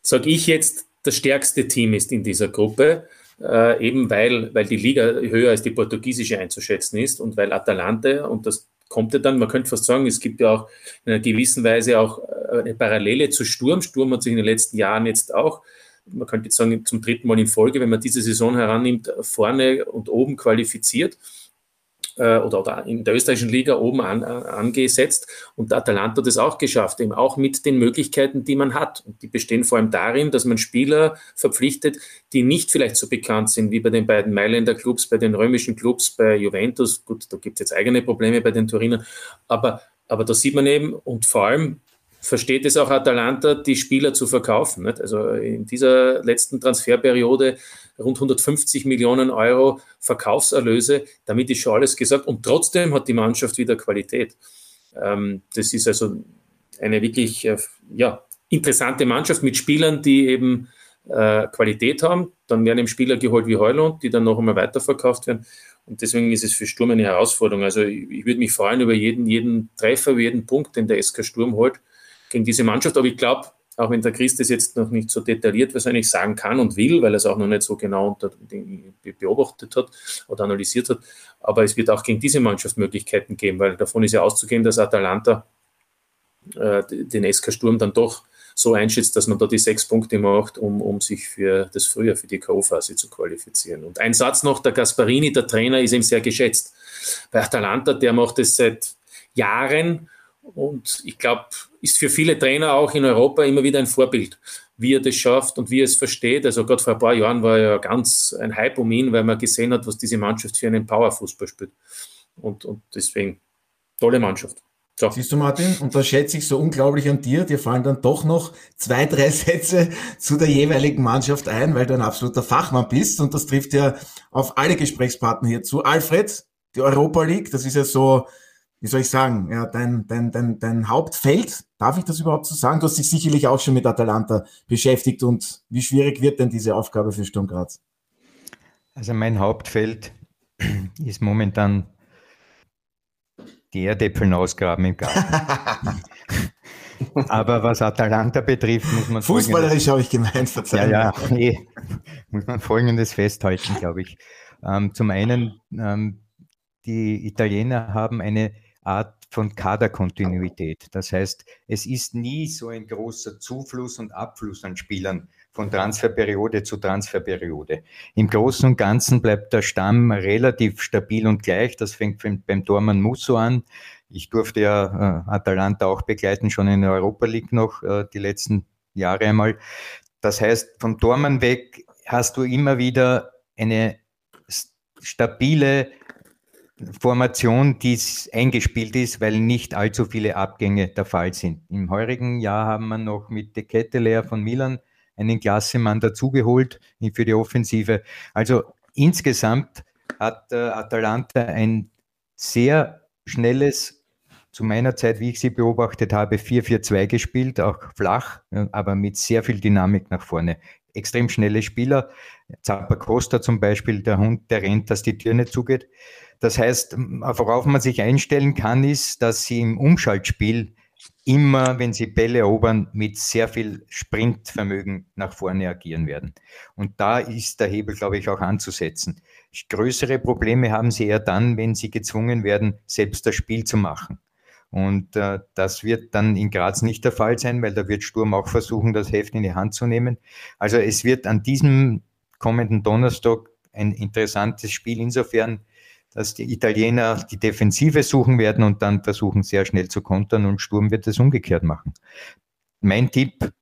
E: sage ich jetzt, das stärkste Team ist in dieser Gruppe, äh, eben weil, weil die Liga höher als die portugiesische einzuschätzen ist und weil Atalanta, und das kommt ja dann, man könnte fast sagen, es gibt ja auch in einer gewissen Weise auch äh, eine Parallele zu Sturm. Sturm hat sich in den letzten Jahren jetzt auch, man könnte jetzt sagen, zum dritten Mal in Folge, wenn man diese Saison herannimmt, vorne und oben qualifiziert äh, oder, oder in der österreichischen Liga oben an, angesetzt. Und Atalanta hat es auch geschafft, eben auch mit den Möglichkeiten, die man hat. Und die bestehen vor allem darin, dass man Spieler verpflichtet, die nicht vielleicht so bekannt sind wie bei den beiden Mailänder Clubs, bei den römischen Clubs, bei Juventus. Gut, da gibt es jetzt eigene Probleme bei den Turinern. Aber, aber da sieht man eben, und vor allem versteht es auch Atalanta, die Spieler zu verkaufen. Nicht? Also in dieser letzten Transferperiode rund 150 Millionen Euro Verkaufserlöse. Damit ist schon alles gesagt. Und trotzdem hat die Mannschaft wieder Qualität. Ähm, das ist also eine wirklich äh, ja, interessante Mannschaft mit Spielern, die eben äh, Qualität haben. Dann werden eben Spieler geholt wie Heulund, die dann noch einmal weiterverkauft werden. Und deswegen ist es für Sturm eine Herausforderung. Also ich, ich würde mich freuen über jeden, jeden Treffer, über jeden Punkt, den der SK Sturm holt gegen diese Mannschaft. Aber ich glaube, auch wenn der Christ das jetzt noch nicht so detailliert wahrscheinlich sagen kann und will, weil er es auch noch nicht so genau beobachtet hat oder analysiert hat. Aber es wird auch gegen diese Mannschaft Möglichkeiten geben, weil davon ist ja auszugehen, dass Atalanta äh, den SK Sturm dann doch so einschätzt, dass man da die sechs Punkte macht, um, um sich für das Frühjahr, für die K.O.-Phase zu qualifizieren. Und ein Satz noch, der Gasparini, der Trainer, ist ihm sehr geschätzt. Bei Atalanta, der macht es seit Jahren und ich glaube, ist für viele Trainer auch in Europa immer wieder ein Vorbild, wie er das schafft und wie er es versteht. Also gerade vor ein paar Jahren war ja ganz ein Hype um ihn, weil man gesehen hat, was diese Mannschaft für einen Powerfußball spielt. Und, und deswegen tolle Mannschaft.
A: So. Siehst du, Martin, und da schätze ich so unglaublich an dir. Dir fallen dann doch noch zwei, drei Sätze zu der jeweiligen Mannschaft ein, weil du ein absoluter Fachmann bist. Und das trifft ja auf alle Gesprächspartner hier zu. Alfred, die Europa League, das ist ja so wie soll ich sagen, ja, dein, dein, dein, dein Hauptfeld, darf ich das überhaupt so sagen? Du hast dich sicherlich auch schon mit Atalanta beschäftigt und wie schwierig wird denn diese Aufgabe für Sturm Graz?
D: Also mein Hauptfeld ist momentan die Erdäpfel ausgraben im Garten. Aber was Atalanta betrifft, muss man.
A: Fußballerisch habe ich gemeint,
D: verzeihen. Ja, ja, nee, muss man Folgendes festhalten, glaube ich. Ähm, zum einen, ähm, die Italiener haben eine Art von Kaderkontinuität. Das heißt, es ist nie so ein großer Zufluss und Abfluss an Spielern von Transferperiode zu Transferperiode. Im Großen und Ganzen bleibt der Stamm relativ stabil und gleich. Das fängt beim Dorman Musso an. Ich durfte ja äh, Atalanta auch begleiten, schon in der Europa League noch äh, die letzten Jahre einmal. Das heißt, vom Dorman weg hast du immer wieder eine stabile Formation, die eingespielt ist, weil nicht allzu viele Abgänge der Fall sind. Im heurigen Jahr haben wir noch mit De Ketteler von Milan einen Klassemann dazugeholt für die Offensive. Also insgesamt hat äh, Atalanta ein sehr schnelles, zu meiner Zeit, wie ich sie beobachtet habe, 4-4-2 gespielt, auch flach, aber mit sehr viel Dynamik nach vorne. Extrem schnelle Spieler. Zappa Costa zum Beispiel, der Hund, der rennt, dass die Tür nicht zugeht. Das heißt, worauf man sich einstellen kann, ist, dass sie im Umschaltspiel immer, wenn sie Bälle erobern, mit sehr viel Sprintvermögen nach vorne agieren werden. Und da ist der Hebel, glaube ich, auch anzusetzen. Größere Probleme haben sie eher dann, wenn sie gezwungen werden, selbst das Spiel zu machen. Und äh, das wird dann in Graz nicht der Fall sein, weil da wird Sturm auch versuchen, das Heft in die Hand zu nehmen. Also es wird an diesem kommenden Donnerstag ein interessantes Spiel insofern, dass die Italiener die Defensive suchen werden und dann versuchen sehr schnell zu kontern und Sturm wird es umgekehrt machen. Mein Tipp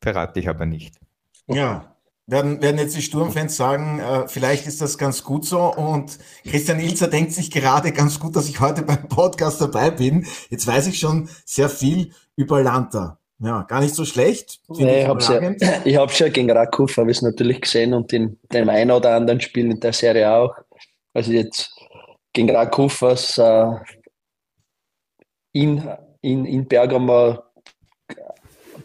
D: verrate ich aber nicht.
A: Ja, werden, werden jetzt die Sturmfans sagen, äh, vielleicht ist das ganz gut so. Und Christian Ilzer denkt sich gerade ganz gut, dass ich heute beim Podcast dabei bin. Jetzt weiß ich schon sehr viel über Lanta. Ja, gar nicht so schlecht.
C: Nee, ich habe es ja, ich hab's ja gegen Rakuf, habe ich natürlich gesehen und in dem einen oder anderen Spiel in der Serie auch. Also jetzt gegen Rakuf was äh, in, in, in Bergamo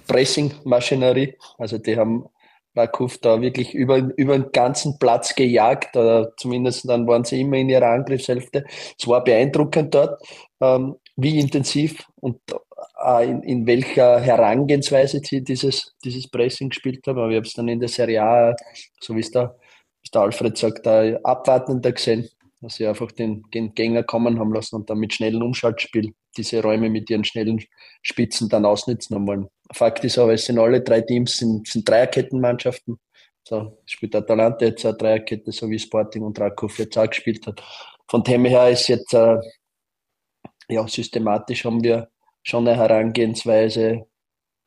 C: Pressing-Maschinerie. Also die haben Rakuf da wirklich über, über den ganzen Platz gejagt, oder zumindest dann waren sie immer in ihrer Angriffshälfte. Es war beeindruckend dort, ähm, wie intensiv und in, in, welcher Herangehensweise sie dieses, dieses Pressing gespielt haben. Aber ich habe es dann in der Serie A, so wie es der, der Alfred sagt, abwartender gesehen, dass sie einfach den, den Gänger kommen haben lassen und dann mit schnellem Umschaltspiel diese Räume mit ihren schnellen Spitzen dann ausnutzen wollen. Fakt ist aber, es sind alle drei Teams, sind, sind Dreierkettenmannschaften. So spielt Atalanta jetzt eine Dreierkette, so wie Sporting und Rakov jetzt auch gespielt hat. Von dem her ist jetzt, äh, ja, systematisch haben wir schon eine Herangehensweise.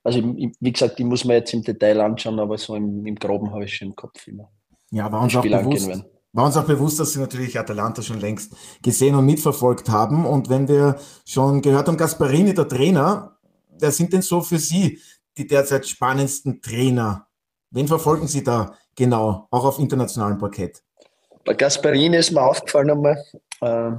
C: Also, wie gesagt, die muss man jetzt im Detail anschauen, aber so im, im Groben habe ich schon im Kopf immer.
A: Ja, war uns auch bewusst, war uns auch bewusst, dass Sie natürlich Atalanta schon längst gesehen und mitverfolgt haben. Und wenn wir schon gehört haben, Gasparini, der Trainer, wer sind denn so für Sie die derzeit spannendsten Trainer? Wen verfolgen Sie da genau, auch auf internationalem Parkett?
C: Bei Gasparini ist mir aufgefallen einmal, äh,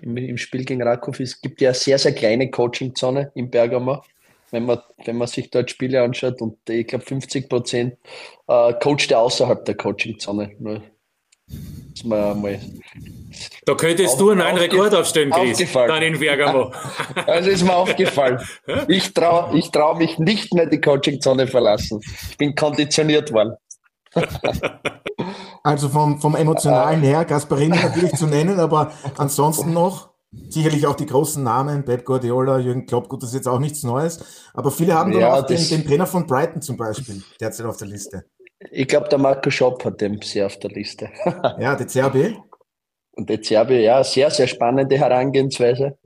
C: im, im, Spiel gegen Rakov, es gibt ja eine sehr, sehr kleine Coaching-Zone im Bergamo. Wenn man, wenn man sich dort Spiele anschaut und ich glaube 50 Prozent äh, coacht er außerhalb der Coaching-Zone.
E: Da könntest du einen neuen Rekord aufstellen, Chris, dann in Bergamo.
C: Also ist mir aufgefallen. Ich traue ich trau mich nicht mehr die Coaching-Zone verlassen. Ich bin konditioniert worden.
A: Also vom, vom Emotionalen her, Gasparini natürlich zu nennen, aber ansonsten noch sicherlich auch die großen Namen, Pep Guardiola, Jürgen Klopp, gut, das ist jetzt auch nichts Neues, aber viele haben dann ja, auch den, den Trainer von Brighton zum Beispiel derzeit auf der Liste.
C: Ich glaube, der Marco Schopp hat den sehr auf der Liste.
A: ja, die CRB.
C: Und die CRB, ja, sehr, sehr spannende Herangehensweise.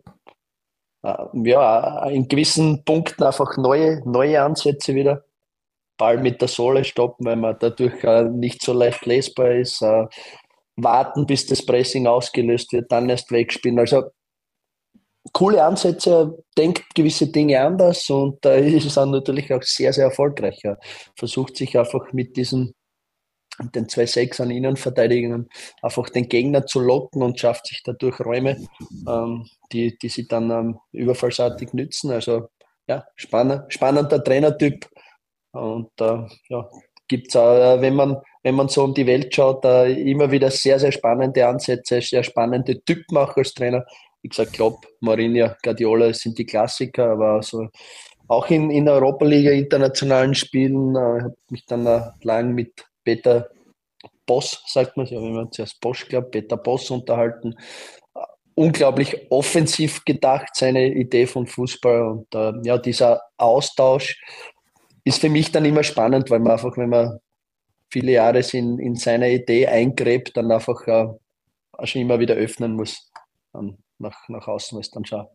C: Äh, ja, in gewissen Punkten einfach neue, neue Ansätze wieder. Ball mit der Sohle stoppen, weil man dadurch äh, nicht so leicht lesbar ist. Äh, warten, bis das Pressing ausgelöst wird, dann erst wegspielen. Also coole Ansätze, denkt gewisse Dinge anders und da ist es dann natürlich auch sehr, sehr erfolgreich. Er versucht sich einfach mit diesen den zwei Sechs an Innenverteidigungen einfach den Gegner zu locken und schafft sich dadurch Räume, ähm, die, die sie dann ähm, überfallsartig nützen. Also ja, spannend, spannender Trainertyp. Und äh, ja, gibt es auch, wenn man, wenn man so um die Welt schaut, äh, immer wieder sehr, sehr spannende Ansätze, sehr spannende Typen auch als Trainer wie gesagt, Klopp, Mourinho, Guardiola sind die Klassiker, aber also auch in, in der Europa-Liga internationalen Spielen äh, habe mich dann äh, lang mit Peter Boss, sagt man, ja, wenn man zuerst Bosch glaubt, Peter Boss unterhalten. unglaublich offensiv gedacht, seine Idee von Fußball und äh, ja, dieser Austausch ist für mich dann immer spannend, weil man einfach, wenn man viele Jahre in, in seiner Idee eingräbt, dann einfach äh, schon immer wieder öffnen muss. Um, nach, nach außen ist dann schon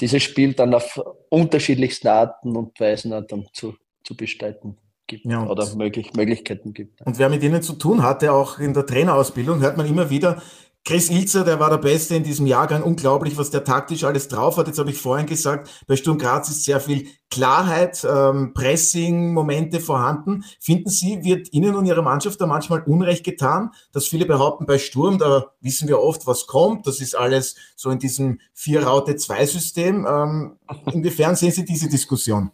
C: dieses Spiel dann auf unterschiedlichsten Arten und Weisen dann zu, zu gestalten gibt ja, oder möglich, Möglichkeiten gibt.
A: Und wer mit ihnen zu tun hatte, auch in der Trainerausbildung, hört man immer wieder, Chris Ilzer, der war der Beste in diesem Jahrgang. Unglaublich, was der taktisch alles drauf hat. Jetzt habe ich vorhin gesagt, bei Sturm Graz ist sehr viel Klarheit, ähm, Pressing-Momente vorhanden. Finden Sie, wird Ihnen und Ihrer Mannschaft da manchmal Unrecht getan, dass viele behaupten, bei Sturm, da wissen wir oft, was kommt. Das ist alles so in diesem Vier-Raute-Zwei-System. Ähm, inwiefern sehen Sie diese Diskussion?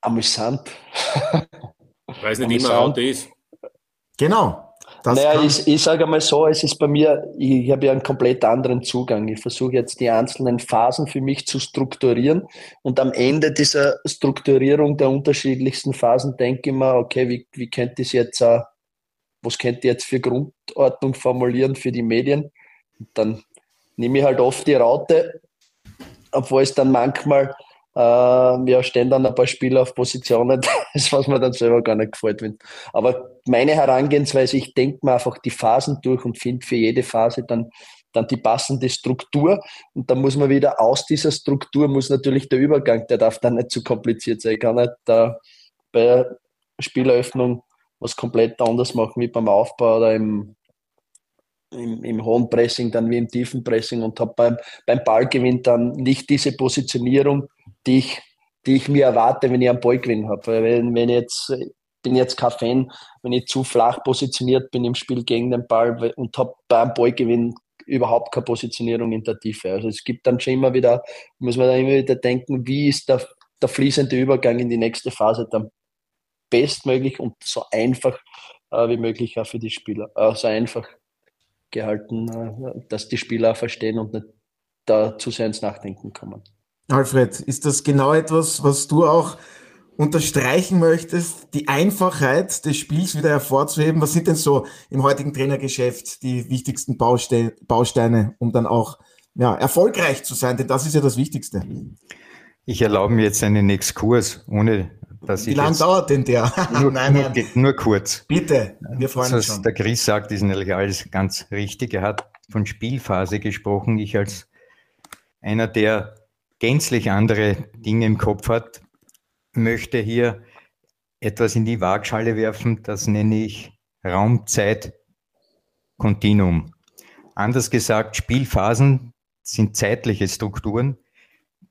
C: Amüsant.
E: Ich weiß nicht, wie immer Raute ist.
A: Genau.
C: Das naja, ich, ich sage einmal so, es ist bei mir, ich, ich habe ja einen komplett anderen Zugang. Ich versuche jetzt die einzelnen Phasen für mich zu strukturieren und am Ende dieser Strukturierung der unterschiedlichsten Phasen denke ich mir, okay, wie, wie könnte ich jetzt, äh, was könnte ich jetzt für Grundordnung formulieren für die Medien? Und dann nehme ich halt oft die Raute, obwohl es dann manchmal äh, ja, stehen dann ein paar Spieler auf Positionen, das was mir dann selber gar nicht gefällt. Wird. Aber meine Herangehensweise, ich denke mir einfach die Phasen durch und finde für jede Phase dann, dann die passende Struktur. Und dann muss man wieder aus dieser Struktur, muss natürlich der Übergang, der darf dann nicht zu kompliziert sein. Ich kann nicht da bei Spieleröffnung was komplett anders machen wie beim Aufbau oder im, im, im hohen Pressing, dann wie im tiefen Pressing und habe beim, beim Ballgewinn dann nicht diese Positionierung, die ich, die ich mir erwarte, wenn ich einen Ballgewinn habe. Wenn, wenn ich jetzt, bin jetzt kein Fan, wenn ich zu flach positioniert bin im Spiel gegen den Ball und habe beim Ballgewinn überhaupt keine Positionierung in der Tiefe. Also es gibt dann schon immer wieder, muss man da immer wieder denken, wie ist der, der fließende Übergang in die nächste Phase dann bestmöglich und so einfach äh, wie möglich auch für die Spieler. Äh, so einfach gehalten, äh, dass die Spieler verstehen und nicht da zu sehr ins Nachdenken kommen.
A: Alfred, ist das genau etwas, was du auch unterstreichen möchtest, die Einfachheit des Spiels wieder hervorzuheben? Was sind denn so im heutigen Trainergeschäft die wichtigsten Bauste Bausteine, um dann auch ja, erfolgreich zu sein? Denn das ist ja das Wichtigste.
D: Ich erlaube mir jetzt einen Exkurs, ohne dass
A: Wie ich. Wie lange dauert denn der?
D: Nur, nein, nein. Nur, nur, kurz.
A: Bitte, wir freuen uns.
D: Was der Chris sagt, ist natürlich alles ganz richtig. Er hat von Spielphase gesprochen. Ich als einer, der gänzlich andere Dinge im Kopf hat, möchte hier etwas in die Waagschale werfen, das nenne ich Raumzeit-Kontinuum. Anders gesagt, Spielphasen sind zeitliche Strukturen,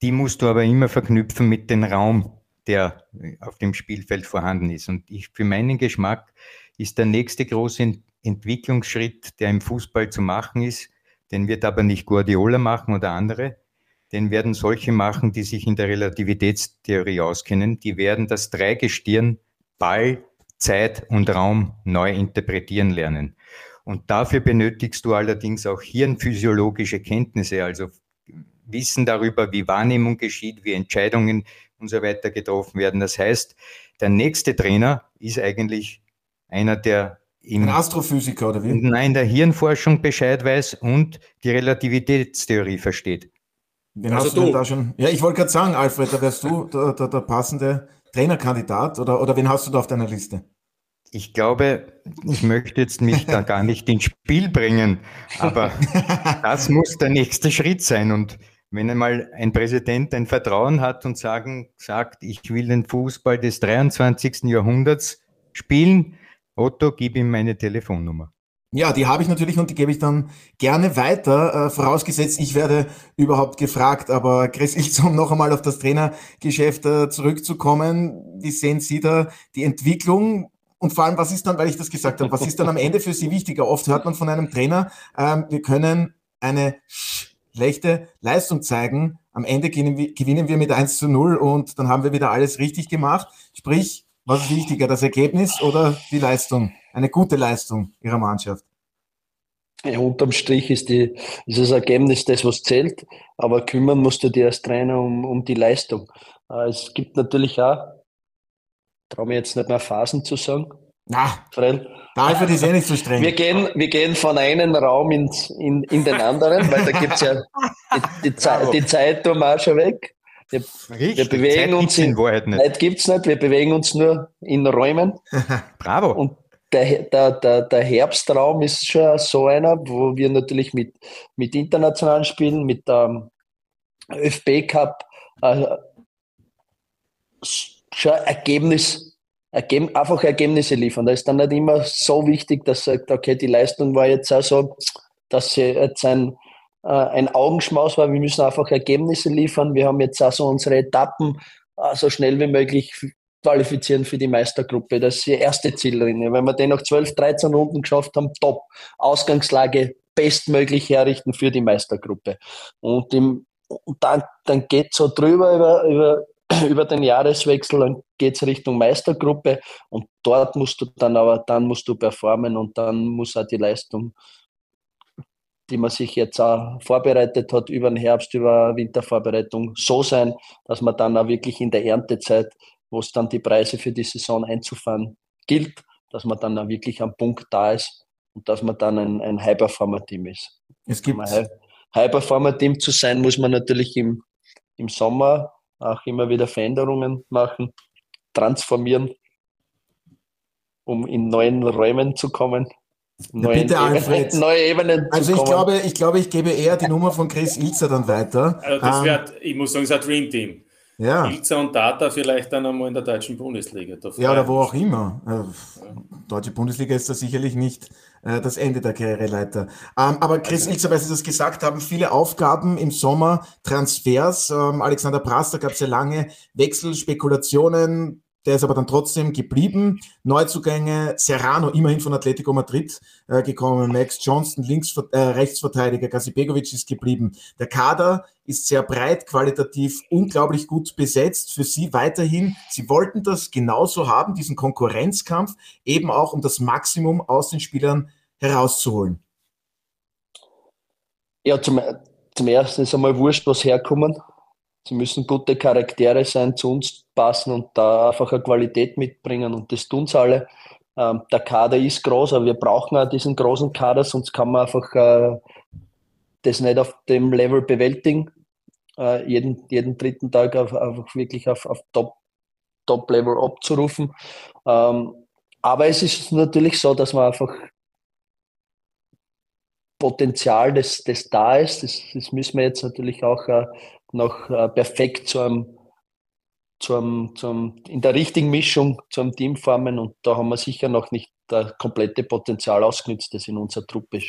D: die musst du aber immer verknüpfen mit dem Raum, der auf dem Spielfeld vorhanden ist. Und ich, für meinen Geschmack ist der nächste große Entwicklungsschritt, der im Fußball zu machen ist, den wird aber nicht Guardiola machen oder andere, den werden solche machen, die sich in der Relativitätstheorie auskennen. Die werden das Dreigestirn Ball, Zeit und Raum neu interpretieren lernen. Und dafür benötigst du allerdings auch hirnphysiologische Kenntnisse, also Wissen darüber, wie Wahrnehmung geschieht, wie Entscheidungen und so weiter getroffen werden. Das heißt, der nächste Trainer ist eigentlich einer, der
A: im, Ein Astrophysiker oder wie?
D: Nein, der Hirnforschung Bescheid weiß und die Relativitätstheorie versteht.
A: Wen also hast du da schon? Ja, ich wollte gerade sagen, Alfred, da wärst du der, der, der, passende Trainerkandidat oder, oder wen hast du da auf deiner Liste?
D: Ich glaube, ich möchte jetzt mich da gar nicht ins Spiel bringen, aber das muss der nächste Schritt sein. Und wenn einmal ein Präsident ein Vertrauen hat und sagen, sagt, ich will den Fußball des 23. Jahrhunderts spielen, Otto, gib ihm meine Telefonnummer.
A: Ja, die habe ich natürlich und die gebe ich dann gerne weiter, äh, vorausgesetzt, ich werde überhaupt gefragt. Aber Chris Ilz, um noch einmal auf das Trainergeschäft äh, zurückzukommen, wie sehen Sie da die Entwicklung? Und vor allem, was ist dann, weil ich das gesagt habe, was ist dann am Ende für Sie wichtiger? Oft hört man von einem Trainer, ähm, wir können eine schlechte Leistung zeigen. Am Ende gewinnen wir mit 1 zu 0 und dann haben wir wieder alles richtig gemacht. Sprich, was ist wichtiger, das Ergebnis oder die Leistung? Eine gute Leistung Ihrer Mannschaft?
C: Ja, unterm Strich ist, die, ist das Ergebnis das, was zählt, aber kümmern musst du dir als Trainer um, um die Leistung. Äh, es gibt natürlich auch, traue mir jetzt nicht mehr Phasen zu sagen.
A: Na, Fred, Alfred ist eh nicht so streng.
C: Wir gehen, wir gehen von einem Raum ins, in, in den anderen, weil da gibt es ja die, die, Zeit, die Zeit tun wir auch schon weg. Wir, Richtig, wir bewegen Zeit uns in, in Wahrheit nicht. Zeit gibt es nicht, wir bewegen uns nur in Räumen.
D: Bravo.
C: Und der, der, der, der Herbstraum ist schon so einer, wo wir natürlich mit, mit internationalen Spielen, mit dem ÖFB Cup äh, schon Ergebnis, Ergeb, einfach Ergebnisse liefern. Da ist dann nicht immer so wichtig, dass sagt, okay, die Leistung war jetzt auch so, dass sie jetzt ein, äh, ein Augenschmaus war. Wir müssen einfach Ergebnisse liefern. Wir haben jetzt auch so unsere Etappen äh, so schnell wie möglich qualifizieren für die Meistergruppe. Das ist die erste Ziellinie. Wenn wir den noch 12, 13 Runden geschafft haben, top. Ausgangslage bestmöglich herrichten für die Meistergruppe. Und, im, und dann, dann geht so drüber über, über, über den Jahreswechsel, dann geht es Richtung Meistergruppe und dort musst du dann aber, dann musst du performen und dann muss auch die Leistung, die man sich jetzt auch vorbereitet hat über den Herbst, über Wintervorbereitung, so sein, dass man dann auch wirklich in der Erntezeit wo es dann die Preise für die Saison einzufahren gilt, dass man dann auch wirklich am Punkt da ist und dass man dann ein, ein High-Performer-Team ist.
A: Es gibt
C: ein High-Performer-Team zu sein, muss man natürlich im, im Sommer auch immer wieder Veränderungen machen, transformieren, um in neuen Räumen zu kommen.
A: Neue, bitte, Alfred. neue Ebenen also ich kommen. glaube, ich glaube, ich gebe eher die Nummer von Chris Ilzer dann weiter.
E: Also das ähm, ich muss sagen, es ist ein Dream Team. Ja. Ilza und Data vielleicht dann einmal in der deutschen Bundesliga.
A: ja, oder wo auch immer. Äh, deutsche Bundesliga ist da sicherlich nicht äh, das Ende der Karriereleiter. Ähm, aber Chris Ilzer, weil Sie das gesagt haben, viele Aufgaben im Sommer, Transfers. Ähm, Alexander Prass, da gab es ja lange Wechselspekulationen. Der ist aber dann trotzdem geblieben. Neuzugänge, Serrano, immerhin von Atletico Madrid äh, gekommen, Max Johnston, Links, äh, Rechtsverteidiger, Gasibegovic ist geblieben. Der Kader ist sehr breit, qualitativ unglaublich gut besetzt. Für Sie weiterhin, Sie wollten das genauso haben, diesen Konkurrenzkampf, eben auch um das Maximum aus den Spielern herauszuholen.
C: Ja, zum, zum ersten ist einmal wurscht, was herkommen. Sie müssen gute Charaktere sein, zu uns passen und da einfach eine Qualität mitbringen. Und das tun sie alle. Ähm, der Kader ist groß, aber wir brauchen auch diesen großen Kader, sonst kann man einfach äh, das nicht auf dem Level bewältigen. Äh, jeden, jeden dritten Tag auf, einfach wirklich auf, auf Top, Top-Level abzurufen. Ähm, aber es ist natürlich so, dass man einfach Potenzial, das, das da ist, das, das müssen wir jetzt natürlich auch äh, noch äh, perfekt zu einem, zu einem, zu einem, in der richtigen Mischung zu einem Team formen. Und da haben wir sicher noch nicht das komplette Potenzial ausgenutzt, das in unserer Truppe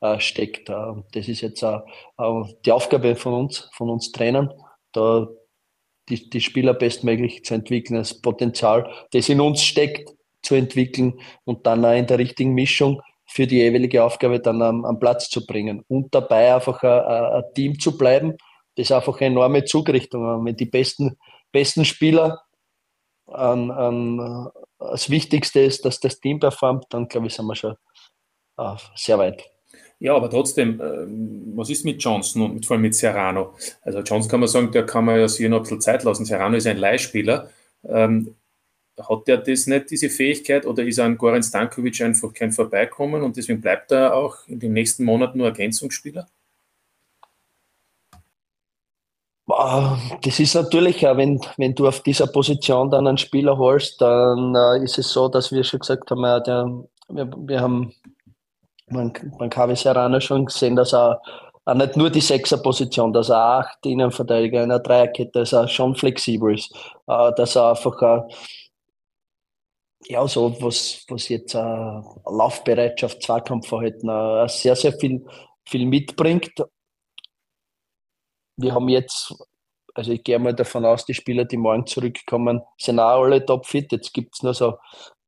C: äh, steckt. Äh, das ist jetzt äh, die Aufgabe von uns, von uns Trainern, da die, die Spieler bestmöglich zu entwickeln, das Potenzial, das in uns steckt, zu entwickeln und dann auch in der richtigen Mischung für die jeweilige Aufgabe dann am, am Platz zu bringen und dabei einfach ein, ein Team zu bleiben, das einfach eine enorme Zugrichtung. Wenn die besten, besten Spieler an, an, das Wichtigste ist, dass das Team performt, dann glaube ich, sind wir schon uh, sehr weit.
E: Ja, aber trotzdem, äh, was ist mit Johnson und vor allem mit Serrano? Also Johnson kann man sagen, der kann man ja sich noch ein bisschen Zeit lassen. Serrano ist ein Leihspieler. Ähm, hat der das nicht, diese Fähigkeit, oder ist an Goran Stankovic einfach kein Vorbeikommen und deswegen bleibt er auch in den nächsten Monaten nur Ergänzungsspieler?
C: Das ist natürlich, wenn, wenn du auf dieser Position dann einen Spieler holst, dann äh, ist es so, dass wir schon gesagt haben, ja, der, wir, wir, haben man, man Kavi Serrano schon gesehen, dass er nicht nur die Sechser-Position, dass er acht Innenverteidiger in einer Dreierkette, dass er schon flexibel ist, äh, dass er einfach ja, so was, was jetzt äh, Laufbereitschaft, Zweikampfverhalten äh, sehr, sehr viel, viel mitbringt wir haben jetzt, also ich gehe mal davon aus, die Spieler, die morgen zurückkommen, sind auch alle topfit. Jetzt gibt es nur so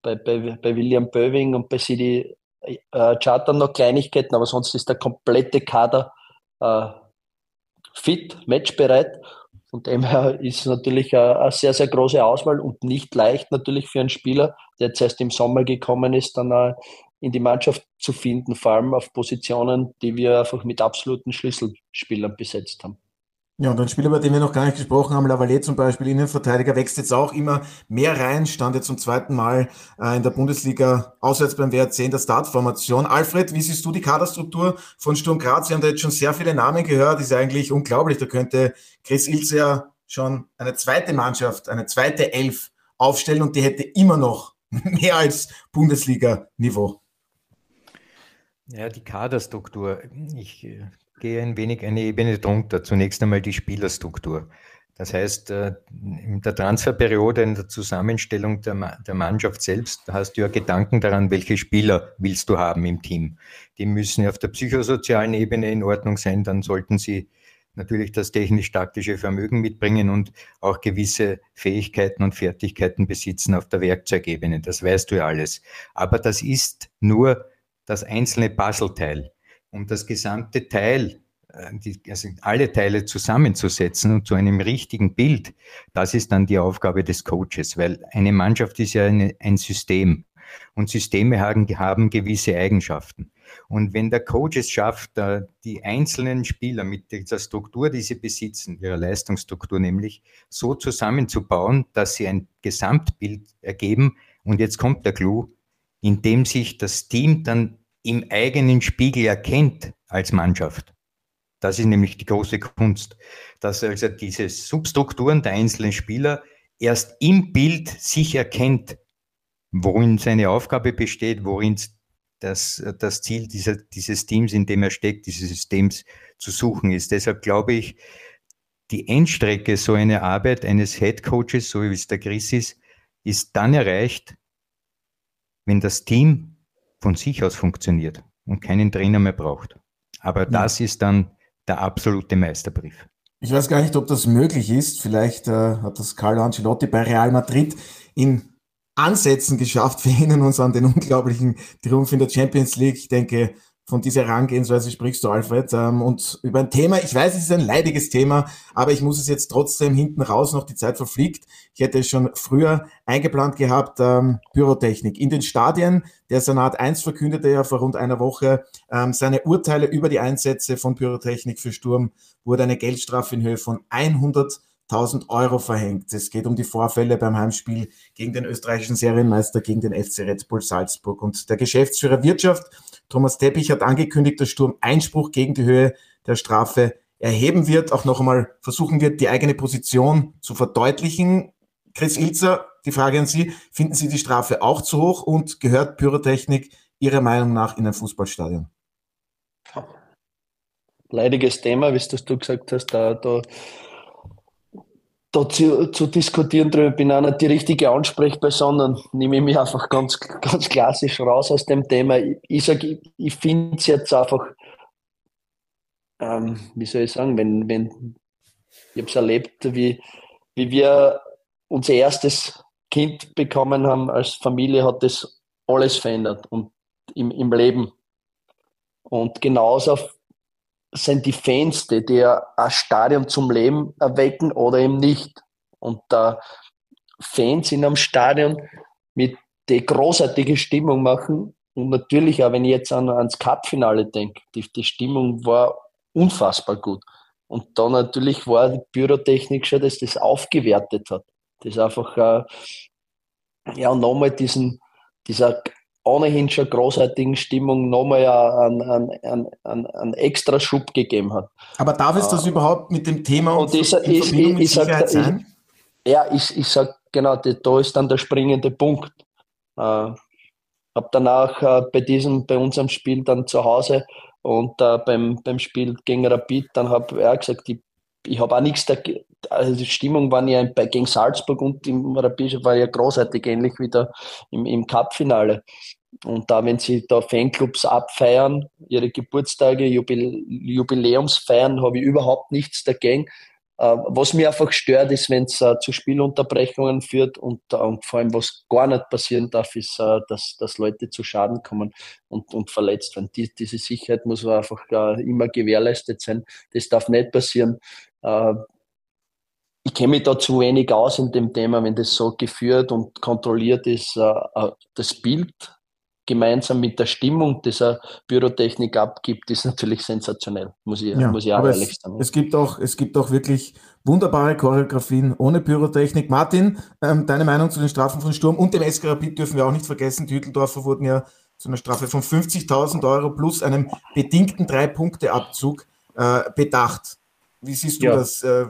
C: bei, bei, bei William Böwing und bei City äh, Charter noch Kleinigkeiten, aber sonst ist der komplette Kader äh, fit, matchbereit. Von dem her ist es natürlich eine, eine, sehr, sehr große Auswahl und nicht leicht natürlich für einen Spieler, der jetzt erst im Sommer gekommen ist, dann äh, in die Mannschaft zu finden, vor allem auf Positionen, die wir einfach mit absoluten Schlüsselspielern besetzt haben.
A: Ja, und ein Spieler, über den wir noch gar nicht gesprochen haben, Lavalier zum Beispiel, Innenverteidiger, wächst jetzt auch immer mehr rein, stand jetzt zum zweiten Mal äh, in der Bundesliga auswärts beim WRC in der Startformation. Alfred, wie siehst du die Kaderstruktur von Sturm Graz? Wir haben da jetzt schon sehr viele Namen gehört, ist eigentlich unglaublich. Da könnte Chris Ilse ja schon eine zweite Mannschaft, eine zweite Elf aufstellen und die hätte immer noch mehr als Bundesliga-Niveau.
D: Ja, die Kaderstruktur. Ich äh, gehe ein wenig eine Ebene drunter. Zunächst einmal die Spielerstruktur. Das heißt, äh, in der Transferperiode, in der Zusammenstellung der, der Mannschaft selbst, hast du ja Gedanken daran, welche Spieler willst du haben im Team. Die müssen auf der psychosozialen Ebene in Ordnung sein, dann sollten sie natürlich das technisch-taktische Vermögen mitbringen und auch gewisse Fähigkeiten und Fertigkeiten besitzen auf der Werkzeugebene. Das weißt du ja alles. Aber das ist nur das einzelne Puzzleteil um das gesamte Teil, äh, die, also alle Teile zusammenzusetzen und zu einem richtigen Bild, das ist dann die Aufgabe des Coaches, weil eine Mannschaft ist ja eine, ein System und Systeme haben, haben gewisse Eigenschaften. Und wenn der Coach es schafft, die einzelnen Spieler mit der Struktur, die sie besitzen, ihrer Leistungsstruktur nämlich, so zusammenzubauen, dass sie ein Gesamtbild ergeben, und jetzt kommt der Clou, in dem sich das Team dann im eigenen Spiegel erkennt als Mannschaft. Das ist nämlich die große Kunst, dass also diese Substrukturen der einzelnen Spieler erst im Bild sich erkennt, worin seine Aufgabe besteht, worin das, das Ziel dieser, dieses Teams, in dem er steckt, dieses Systems zu suchen ist. Deshalb glaube ich, die Endstrecke so eine Arbeit eines Head Coaches, so wie es der Chris ist, ist dann erreicht, wenn das Team von sich aus funktioniert und keinen Trainer mehr braucht. Aber das ist dann der absolute Meisterbrief.
A: Ich weiß gar nicht, ob das möglich ist. Vielleicht äh, hat das Carlo Ancelotti bei Real Madrid in Ansätzen geschafft. Wir erinnern uns an den unglaublichen Triumph in der Champions League. Ich denke, von dieser Herangehensweise sprichst du, Alfred. Ähm, und über ein Thema, ich weiß, es ist ein leidiges Thema, aber ich muss es jetzt trotzdem hinten raus, noch die Zeit verfliegt. Ich hätte es schon früher eingeplant gehabt, ähm, Pyrotechnik. In den Stadien, der Senat 1 verkündete ja vor rund einer Woche ähm, seine Urteile über die Einsätze von Pyrotechnik für Sturm, wurde eine Geldstrafe in Höhe von 100 1000 Euro verhängt. Es geht um die Vorfälle beim Heimspiel gegen den österreichischen Serienmeister, gegen den FC Red Bull Salzburg. Und der Geschäftsführer Wirtschaft, Thomas Teppich, hat angekündigt, dass Sturm Einspruch gegen die Höhe der Strafe erheben wird, auch noch einmal versuchen wird, die eigene Position zu verdeutlichen. Chris Ilzer, die Frage an Sie, finden Sie die Strafe auch zu hoch und gehört Pyrotechnik Ihrer Meinung nach in ein Fußballstadion?
C: Leidiges Thema, wie du gesagt hast, da, da da zu, diskutieren drüber. Ich bin auch nicht die richtige Ansprechperson und nehme mich einfach ganz, ganz klassisch raus aus dem Thema. Ich, ich sage, ich, ich finde es jetzt einfach, ähm, wie soll ich sagen, wenn, wenn ich habe es erlebt, wie, wie wir unser erstes Kind bekommen haben als Familie, hat das alles verändert und im, im Leben. Und genauso sind die Fans, die, die ein Stadion zum Leben erwecken oder eben nicht. Und da Fans in einem Stadion mit die großartige Stimmung machen. Und natürlich auch, wenn ich jetzt an, ans Cup-Finale denke, die, die Stimmung war unfassbar gut. Und da natürlich war die Pyrotechnik schon, dass das aufgewertet hat. Das einfach, äh, ja, nochmal diesen, dieser ohnehin schon großartigen Stimmung nochmal einen, einen, einen, einen, extra Schub gegeben hat.
A: Aber darf es das äh, überhaupt mit dem Thema
C: und ich, in ich, Verbindung ich, mit Sicherheit sag, sein? ja, ich, ich sage genau, da ist dann der springende Punkt. Äh, habe danach äh, bei diesem, bei unserem Spiel dann zu Hause und äh, beim, beim Spiel gegen Rapid, dann habe ich auch gesagt, ich, ich habe auch nichts dagegen, also die Stimmung war ja gegen Salzburg und im Rapid war ja großartig, ähnlich wie da im, im Cup-Finale. Und da, wenn sie da Fanclubs abfeiern, ihre Geburtstage, Jubil Jubiläumsfeiern, habe ich überhaupt nichts dagegen. Äh, was mir einfach stört, ist, wenn es äh, zu Spielunterbrechungen führt und, äh, und, vor allem, was gar nicht passieren darf, ist, äh, dass, dass Leute zu Schaden kommen und, und verletzt werden. Die, diese Sicherheit muss einfach äh, immer gewährleistet sein. Das darf nicht passieren. Äh, ich kenne mich da zu wenig aus in dem Thema, wenn das so geführt und kontrolliert ist, äh, äh, das Bild gemeinsam mit der Stimmung, die er Pyrotechnik abgibt, ist natürlich sensationell, muss ich, ja, muss ich auch
A: ehrlich es, sagen. Es gibt, auch, es gibt auch wirklich wunderbare Choreografien ohne Pyrotechnik. Martin, ähm, deine Meinung zu den Strafen von Sturm und dem SK Rapid dürfen wir auch nicht vergessen. Die Hütteldorfer wurden ja zu einer Strafe von 50.000 Euro plus einem bedingten Drei-Punkte-Abzug äh, bedacht. Wie siehst du ja. das? Äh,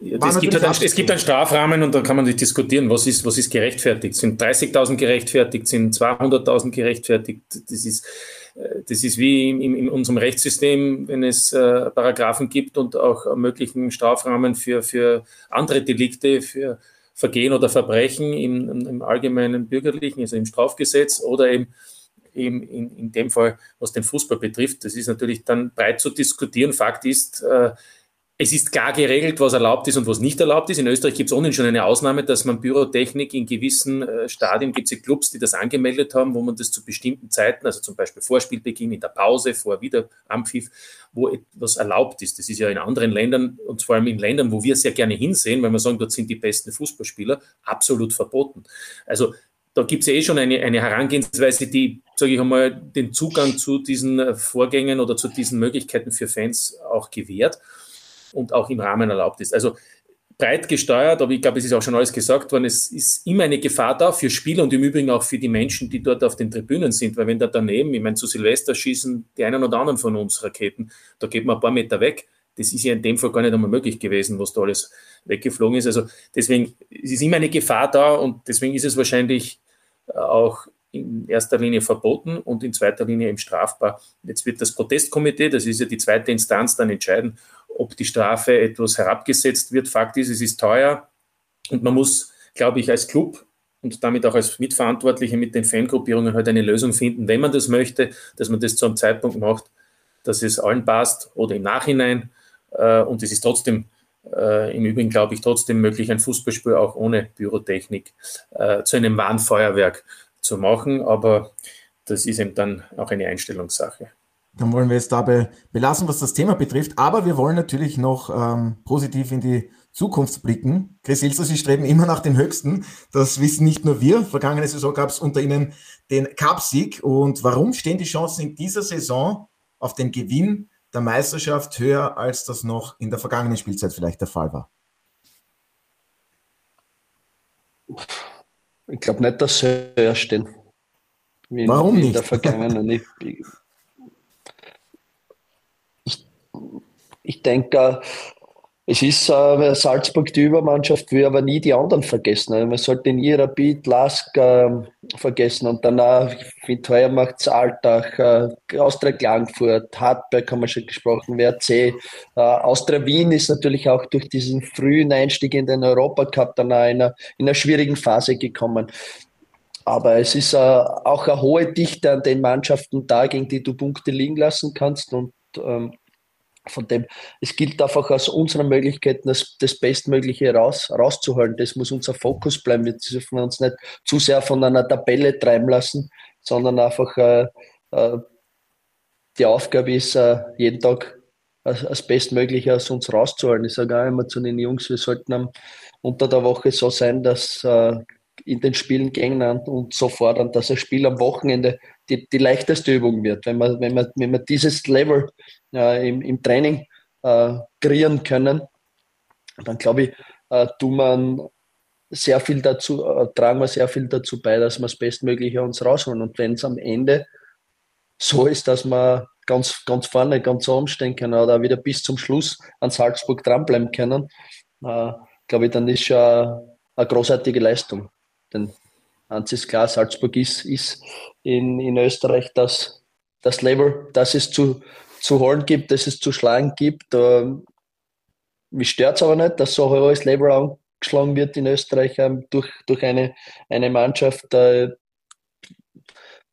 E: es, gibt halt es gibt einen Strafrahmen und dann kann man nicht diskutieren, was ist, was ist gerechtfertigt. Sind 30.000 gerechtfertigt, sind 200.000 gerechtfertigt? Das ist, äh, das ist wie in, in, unserem Rechtssystem, wenn es äh, Paragraphen gibt und auch möglichen Strafrahmen für, für andere Delikte, für Vergehen oder Verbrechen im, im allgemeinen bürgerlichen, also im Strafgesetz oder eben in, in, in dem Fall, was den Fußball betrifft. Das ist natürlich dann breit zu diskutieren. Fakt ist, äh, es ist klar geregelt, was erlaubt ist und was nicht erlaubt ist. In Österreich gibt es ohnehin schon eine Ausnahme, dass man Pyrotechnik in gewissen äh, Stadien, gibt es Clubs, die das angemeldet haben, wo man das zu bestimmten Zeiten, also zum Beispiel Vorspielbeginn, in der Pause, vor wieder Ampfiff, wo etwas erlaubt ist. Das ist ja in anderen Ländern und vor allem in Ländern, wo wir sehr gerne hinsehen, weil wir sagen, dort sind die besten Fußballspieler, absolut verboten. Also da gibt es eh schon eine, eine Herangehensweise, die, sage ich einmal, den Zugang zu diesen äh, Vorgängen oder zu diesen Möglichkeiten für Fans auch gewährt und auch im Rahmen erlaubt ist. Also breit gesteuert, aber ich glaube, es ist auch schon alles gesagt worden, es ist immer eine Gefahr da für Spieler und im Übrigen auch für die Menschen, die dort auf den Tribünen sind, weil wenn da daneben, ich meine, zu Silvester schießen die einen oder anderen von uns Raketen, da geht man ein paar Meter weg. Das ist ja in dem Fall gar nicht einmal möglich gewesen, was da alles weggeflogen ist. Also deswegen es ist immer eine Gefahr da und deswegen ist es wahrscheinlich auch in erster Linie verboten und in zweiter Linie eben strafbar. Jetzt wird das Protestkomitee, das ist ja die zweite Instanz, dann entscheiden, ob die Strafe etwas herabgesetzt wird. Fakt ist, es ist teuer und man muss, glaube ich, als Club und damit auch als Mitverantwortliche mit den Fangruppierungen halt eine Lösung finden, wenn man das möchte, dass man das zu einem Zeitpunkt macht, dass es allen passt oder im Nachhinein. Äh, und es ist trotzdem Äh, Im Übrigen glaube ich trotzdem möglich, ein Fußballspiel auch ohne Pyrotechnik äh, zu einem wahren Feuerwerk zu machen. Aber das ist eben dann auch eine Einstellungssache.
A: Dann wollen wir es dabei belassen, was das Thema betrifft. Aber wir wollen natürlich noch ähm, positiv in die Zukunft blicken. Chris Ilser, Sie streben immer nach den Höchsten. Das wissen nicht nur wir. Vergangene Saison gab es unter Ihnen den Cupsieg. Und warum stehen die Chancen in dieser Saison auf den Gewinn der Meisterschaft höher, als das noch in der vergangenen Spielzeit vielleicht der Fall war?
C: Ich glaube nicht, dass sie höher stehen.
A: Warum nicht? In
C: der vergangenen. Ich, denke, es ist äh, Salzburg die Übermannschaft, will aber nie die anderen vergessen. Also man sollte nie Rapid, Lask äh, vergessen und danach, ich finde, heuer macht es Alltag, äh, Austria Klagenfurt, Hartberg haben wir schon gesprochen, WRC. Äh, Austria Wien ist natürlich auch durch diesen frühen Einstieg in den Europacup dann in einer, in einer schwierigen Phase gekommen. Aber es ist äh, auch eine hohe Dichte an den Mannschaften da, gegen die du Punkte liegen lassen kannst und ähm, von dem, es gilt einfach aus unseren Möglichkeiten das, das Bestmögliche raus, rauszuholen. Das muss unser Fokus bleiben. Wir dürfen uns nicht zu sehr von einer Tabelle treiben lassen, sondern einfach äh, äh, die Aufgabe ist, äh, jeden Tag das Bestmögliche aus uns rauszuholen. Ich sage auch immer zu den Jungs, wir sollten am, unter der Woche so sein, dass äh, in den Spielen gehen und so fordern, dass ein Spiel am Wochenende die, die leichteste Übung wird. Wenn man, wenn man, wenn man dieses Level äh, im, im Training äh, kreieren können, dann glaube ich, äh, tun man sehr viel dazu, äh, tragen wir sehr viel dazu bei, dass wir das Bestmögliche uns rausholen. Und wenn es am Ende so ist, dass wir ganz, ganz vorne, ganz oben stehen können oder wieder bis zum Schluss an Salzburg dranbleiben können, äh, glaube ich, dann ist schon eine großartige Leistung. Denn eins ist klar, Salzburg ist, ist in, in Österreich das, das Level, das es zu, zu holen gibt, das es zu schlagen gibt. Ähm, mich stört es aber nicht, dass so ein hohes Level angeschlagen wird in Österreich ähm, durch, durch eine, eine Mannschaft. Äh,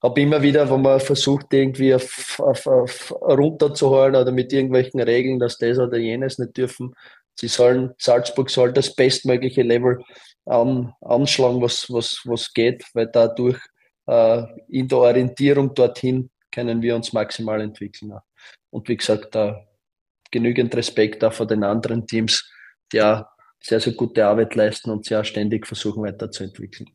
C: habe immer wieder, wo man versucht, irgendwie auf, auf, auf runterzuholen oder mit irgendwelchen Regeln, dass das oder jenes nicht dürfen. Sie sollen, Salzburg soll das bestmögliche Level an, anschlagen, was, was, was geht, weil dadurch äh, in der Orientierung dorthin können wir uns maximal entwickeln. Und wie gesagt, da genügend Respekt auch vor den anderen Teams, die ja sehr, sehr gute Arbeit leisten und auch ständig versuchen weiterzuentwickeln.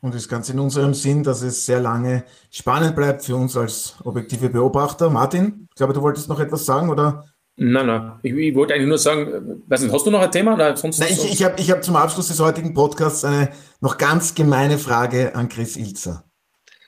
A: Und das Ganze in unserem Sinn, dass es sehr lange spannend bleibt für uns als objektive Beobachter. Martin, ich glaube, du wolltest noch etwas sagen oder
E: Nein, nein. Ich, ich, wollte eigentlich nur sagen, weiß nicht, hast du noch ein Thema? Oder sonst
A: nein, ich, ich habe ich hab zum Abschluss des heutigen Podcasts eine noch ganz gemeine Frage an Chris Ilzer.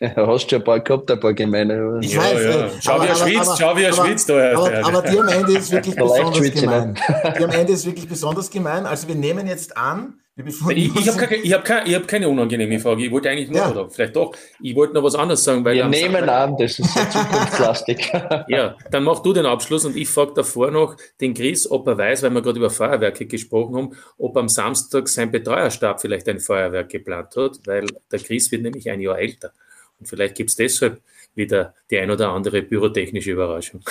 C: Ja, hast schon ein paar gehabt, ein paar gemeine.
A: Ich weiß, ja, ja.
E: Schau, aber, wie er schwitzt, aber, schau, wie er schwitzt.
A: Aber, aber, aber die am Ende ist wirklich besonders gemein. Die am Ende ist wirklich besonders gemein. Also wir nehmen jetzt an,
E: ich, ich habe keine, hab keine, hab keine unangenehme Frage. Ich wollte eigentlich nur, ja. oder vielleicht doch, ich wollte noch was anderes sagen.
C: Weil Wir nehmen an, das ist so zukunftslastig.
E: ja, dann mach du den Abschluss und ich frage davor noch den Chris, ob er weiß, weil wir gerade über Feuerwerke gesprochen haben, ob am Samstag sein Betreuerstab vielleicht ein Feuerwerk geplant hat, weil der Chris wird nämlich ein Jahr älter. Und vielleicht gibt es deshalb wieder die ein oder andere pyrotechnische Überraschung.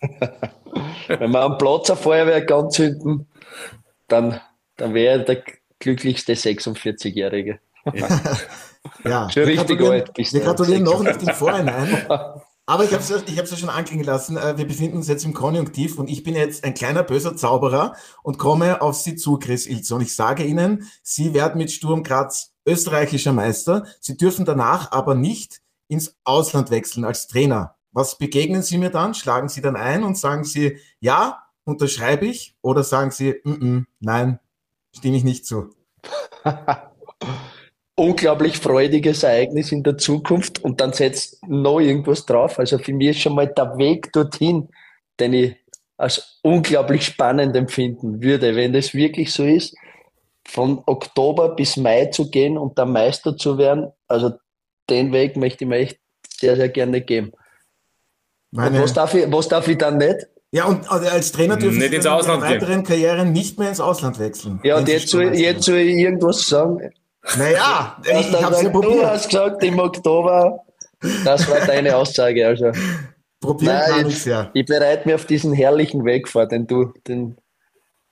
C: Wenn wir am Platz ein Feuerwerk anzünden, dann, dann wäre der glücklichste 46-Jährige.
A: Ja, ja. Schon richtig alt. Wir gratulieren noch nicht im Vorhinein. Aber ich habe es ja, ja schon anklingen lassen, äh, wir befinden uns jetzt im Konjunktiv und ich bin jetzt ein kleiner böser Zauberer und komme auf Sie zu, Chris Ilze. Und ich sage Ihnen, Sie werden mit Sturm Graz österreichischer Meister. Sie dürfen danach aber nicht ins Ausland wechseln als Trainer. Was begegnen Sie mir dann? Schlagen Sie dann ein und sagen Sie, ja, unterschreibe ich? Oder sagen Sie, mm -mm, nein, stimme ich nicht zu.
C: Unglaublich freudiges Ereignis in der Zukunft und dann setzt noch irgendwas drauf. Also für mich ist schon mal der Weg dorthin, den ich als unglaublich spannend empfinden würde, wenn das wirklich so ist, von Oktober bis Mai zu gehen und dann Meister zu werden. Also den Weg möchte ich mir echt sehr, sehr gerne geben. Meine, was, darf ich, was darf ich dann nicht?
A: Ja, und als Trainer dürfen
E: nicht Sie Ausland
A: in weiteren Karrieren nicht mehr ins Ausland wechseln.
C: Ja, und jetzt soll, jetzt soll ich irgendwas sagen.
A: Naja,
C: ich, ich habe ja probiert. Du hast gesagt im Oktober, das war deine Aussage. Also.
A: Probieren Nein, kann ich ja.
C: Ich bereite mich auf diesen herrlichen Weg vor, den du, den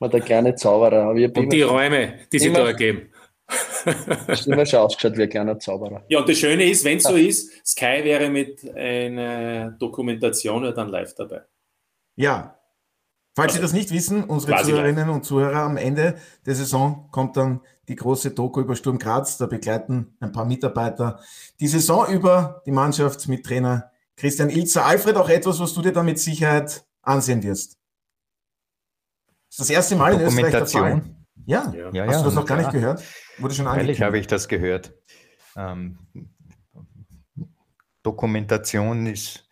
C: war der kleine Zauberer.
E: und die Räume, die sich da ergeben.
C: Hast immer schon ausgeschaut wie ein kleiner Zauberer.
E: Ja, und das Schöne ist, wenn es so ist, Sky wäre mit einer Dokumentation ja dann live dabei.
A: Ja. Falls Sie das nicht wissen, unsere Zuhörerinnen und Zuhörer, am Ende der Saison kommt dann die große Doku über Sturm Graz. Da begleiten ein paar Mitarbeiter die Saison über die Mannschaft mit Trainer Christian Ilzer. Alfred, auch etwas, was du dir da mit Sicherheit ansehen wirst. Das ist das erste Mal in Österreich der Fall. Ja, ja, ja hast du das noch gar nicht gehört?
D: Wurde schon Ehrlich habe ich das gehört. Ähm, Dokumentation ist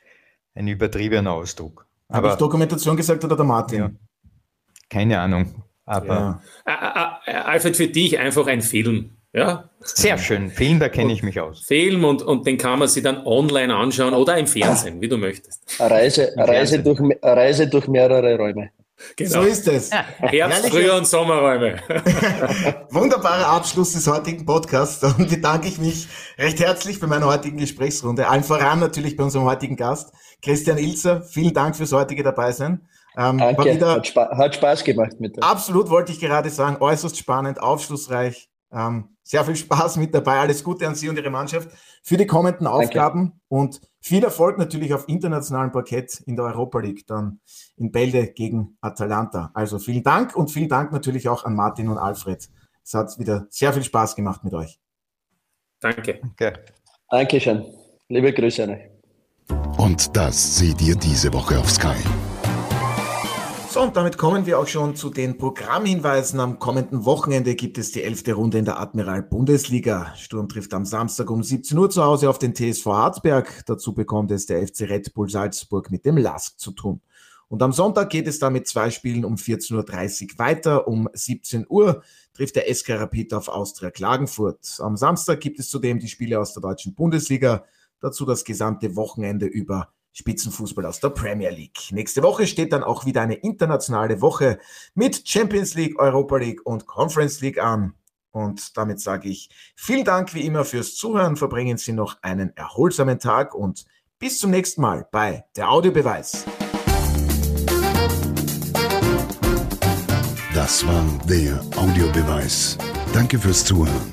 D: ein übertriebener Ausdruck.
A: Habe ich Dokumentation gesagt oder der Martin? Ja,
D: keine Ahnung. Aber
E: ja. Alfred, für dich einfach ein Film. Ja?
D: Sehr schön. Film, da kenne ich mich aus.
E: Film und, und den kann man sich dann online anschauen oder im Fernsehen, wie du möchtest.
C: Reise, Reise, durch, Reise durch mehrere Räume.
A: Genau. So ist es.
E: Herbst, Früh- und Sommerräume.
A: Wunderbarer Abschluss des heutigen Podcasts. Und bedanke ich mich recht herzlich bei meiner heutigen Gesprächsrunde. Allen voran natürlich bei unserem heutigen Gast, Christian Ilzer. Vielen Dank fürs heutige Dabeisein.
C: Ähm, Danke, wieder, hat, Spa hat, Spaß gemacht mit dir.
A: Absolut, wollte ich gerade sagen. Äußerst spannend, aufschlussreich. Ähm, sehr viel Spaß mit dabei. Alles Gute an Sie und Ihre Mannschaft für die kommenden Danke. Aufgaben und viel Erfolg natürlich auf internationalem Parkett in der Europa League, dann in Bälde gegen Atalanta. Also vielen Dank und vielen Dank natürlich auch an Martin und Alfred. Es hat wieder sehr viel Spaß gemacht mit euch.
E: Danke.
C: Okay. Dankeschön. Liebe Grüße an euch.
B: Und das seht ihr diese Woche auf Sky.
A: So, und damit kommen wir auch schon zu den Programmhinweisen. Am kommenden Wochenende gibt es die elfte Runde in der Admiral Bundesliga. Sturm trifft am Samstag um 17 Uhr zu Hause auf den TSV Harzberg. Dazu bekommt es der FC Red Bull Salzburg mit dem LASK zu tun. Und am Sonntag geht es da mit zwei Spielen um 14.30 Uhr weiter. Um 17 Uhr trifft der SK Rapid auf Austria Klagenfurt. Am Samstag gibt es zudem die Spiele aus der deutschen Bundesliga. Dazu das gesamte Wochenende über Spitzenfußball aus der Premier League. Nächste Woche steht dann auch wieder eine internationale Woche mit Champions League, Europa League und Conference League an. Und damit sage ich vielen Dank wie immer fürs Zuhören. Verbringen Sie noch einen erholsamen Tag und bis zum nächsten Mal bei der Audiobeweis.
B: Das war der Audiobeweis. Danke fürs Zuhören.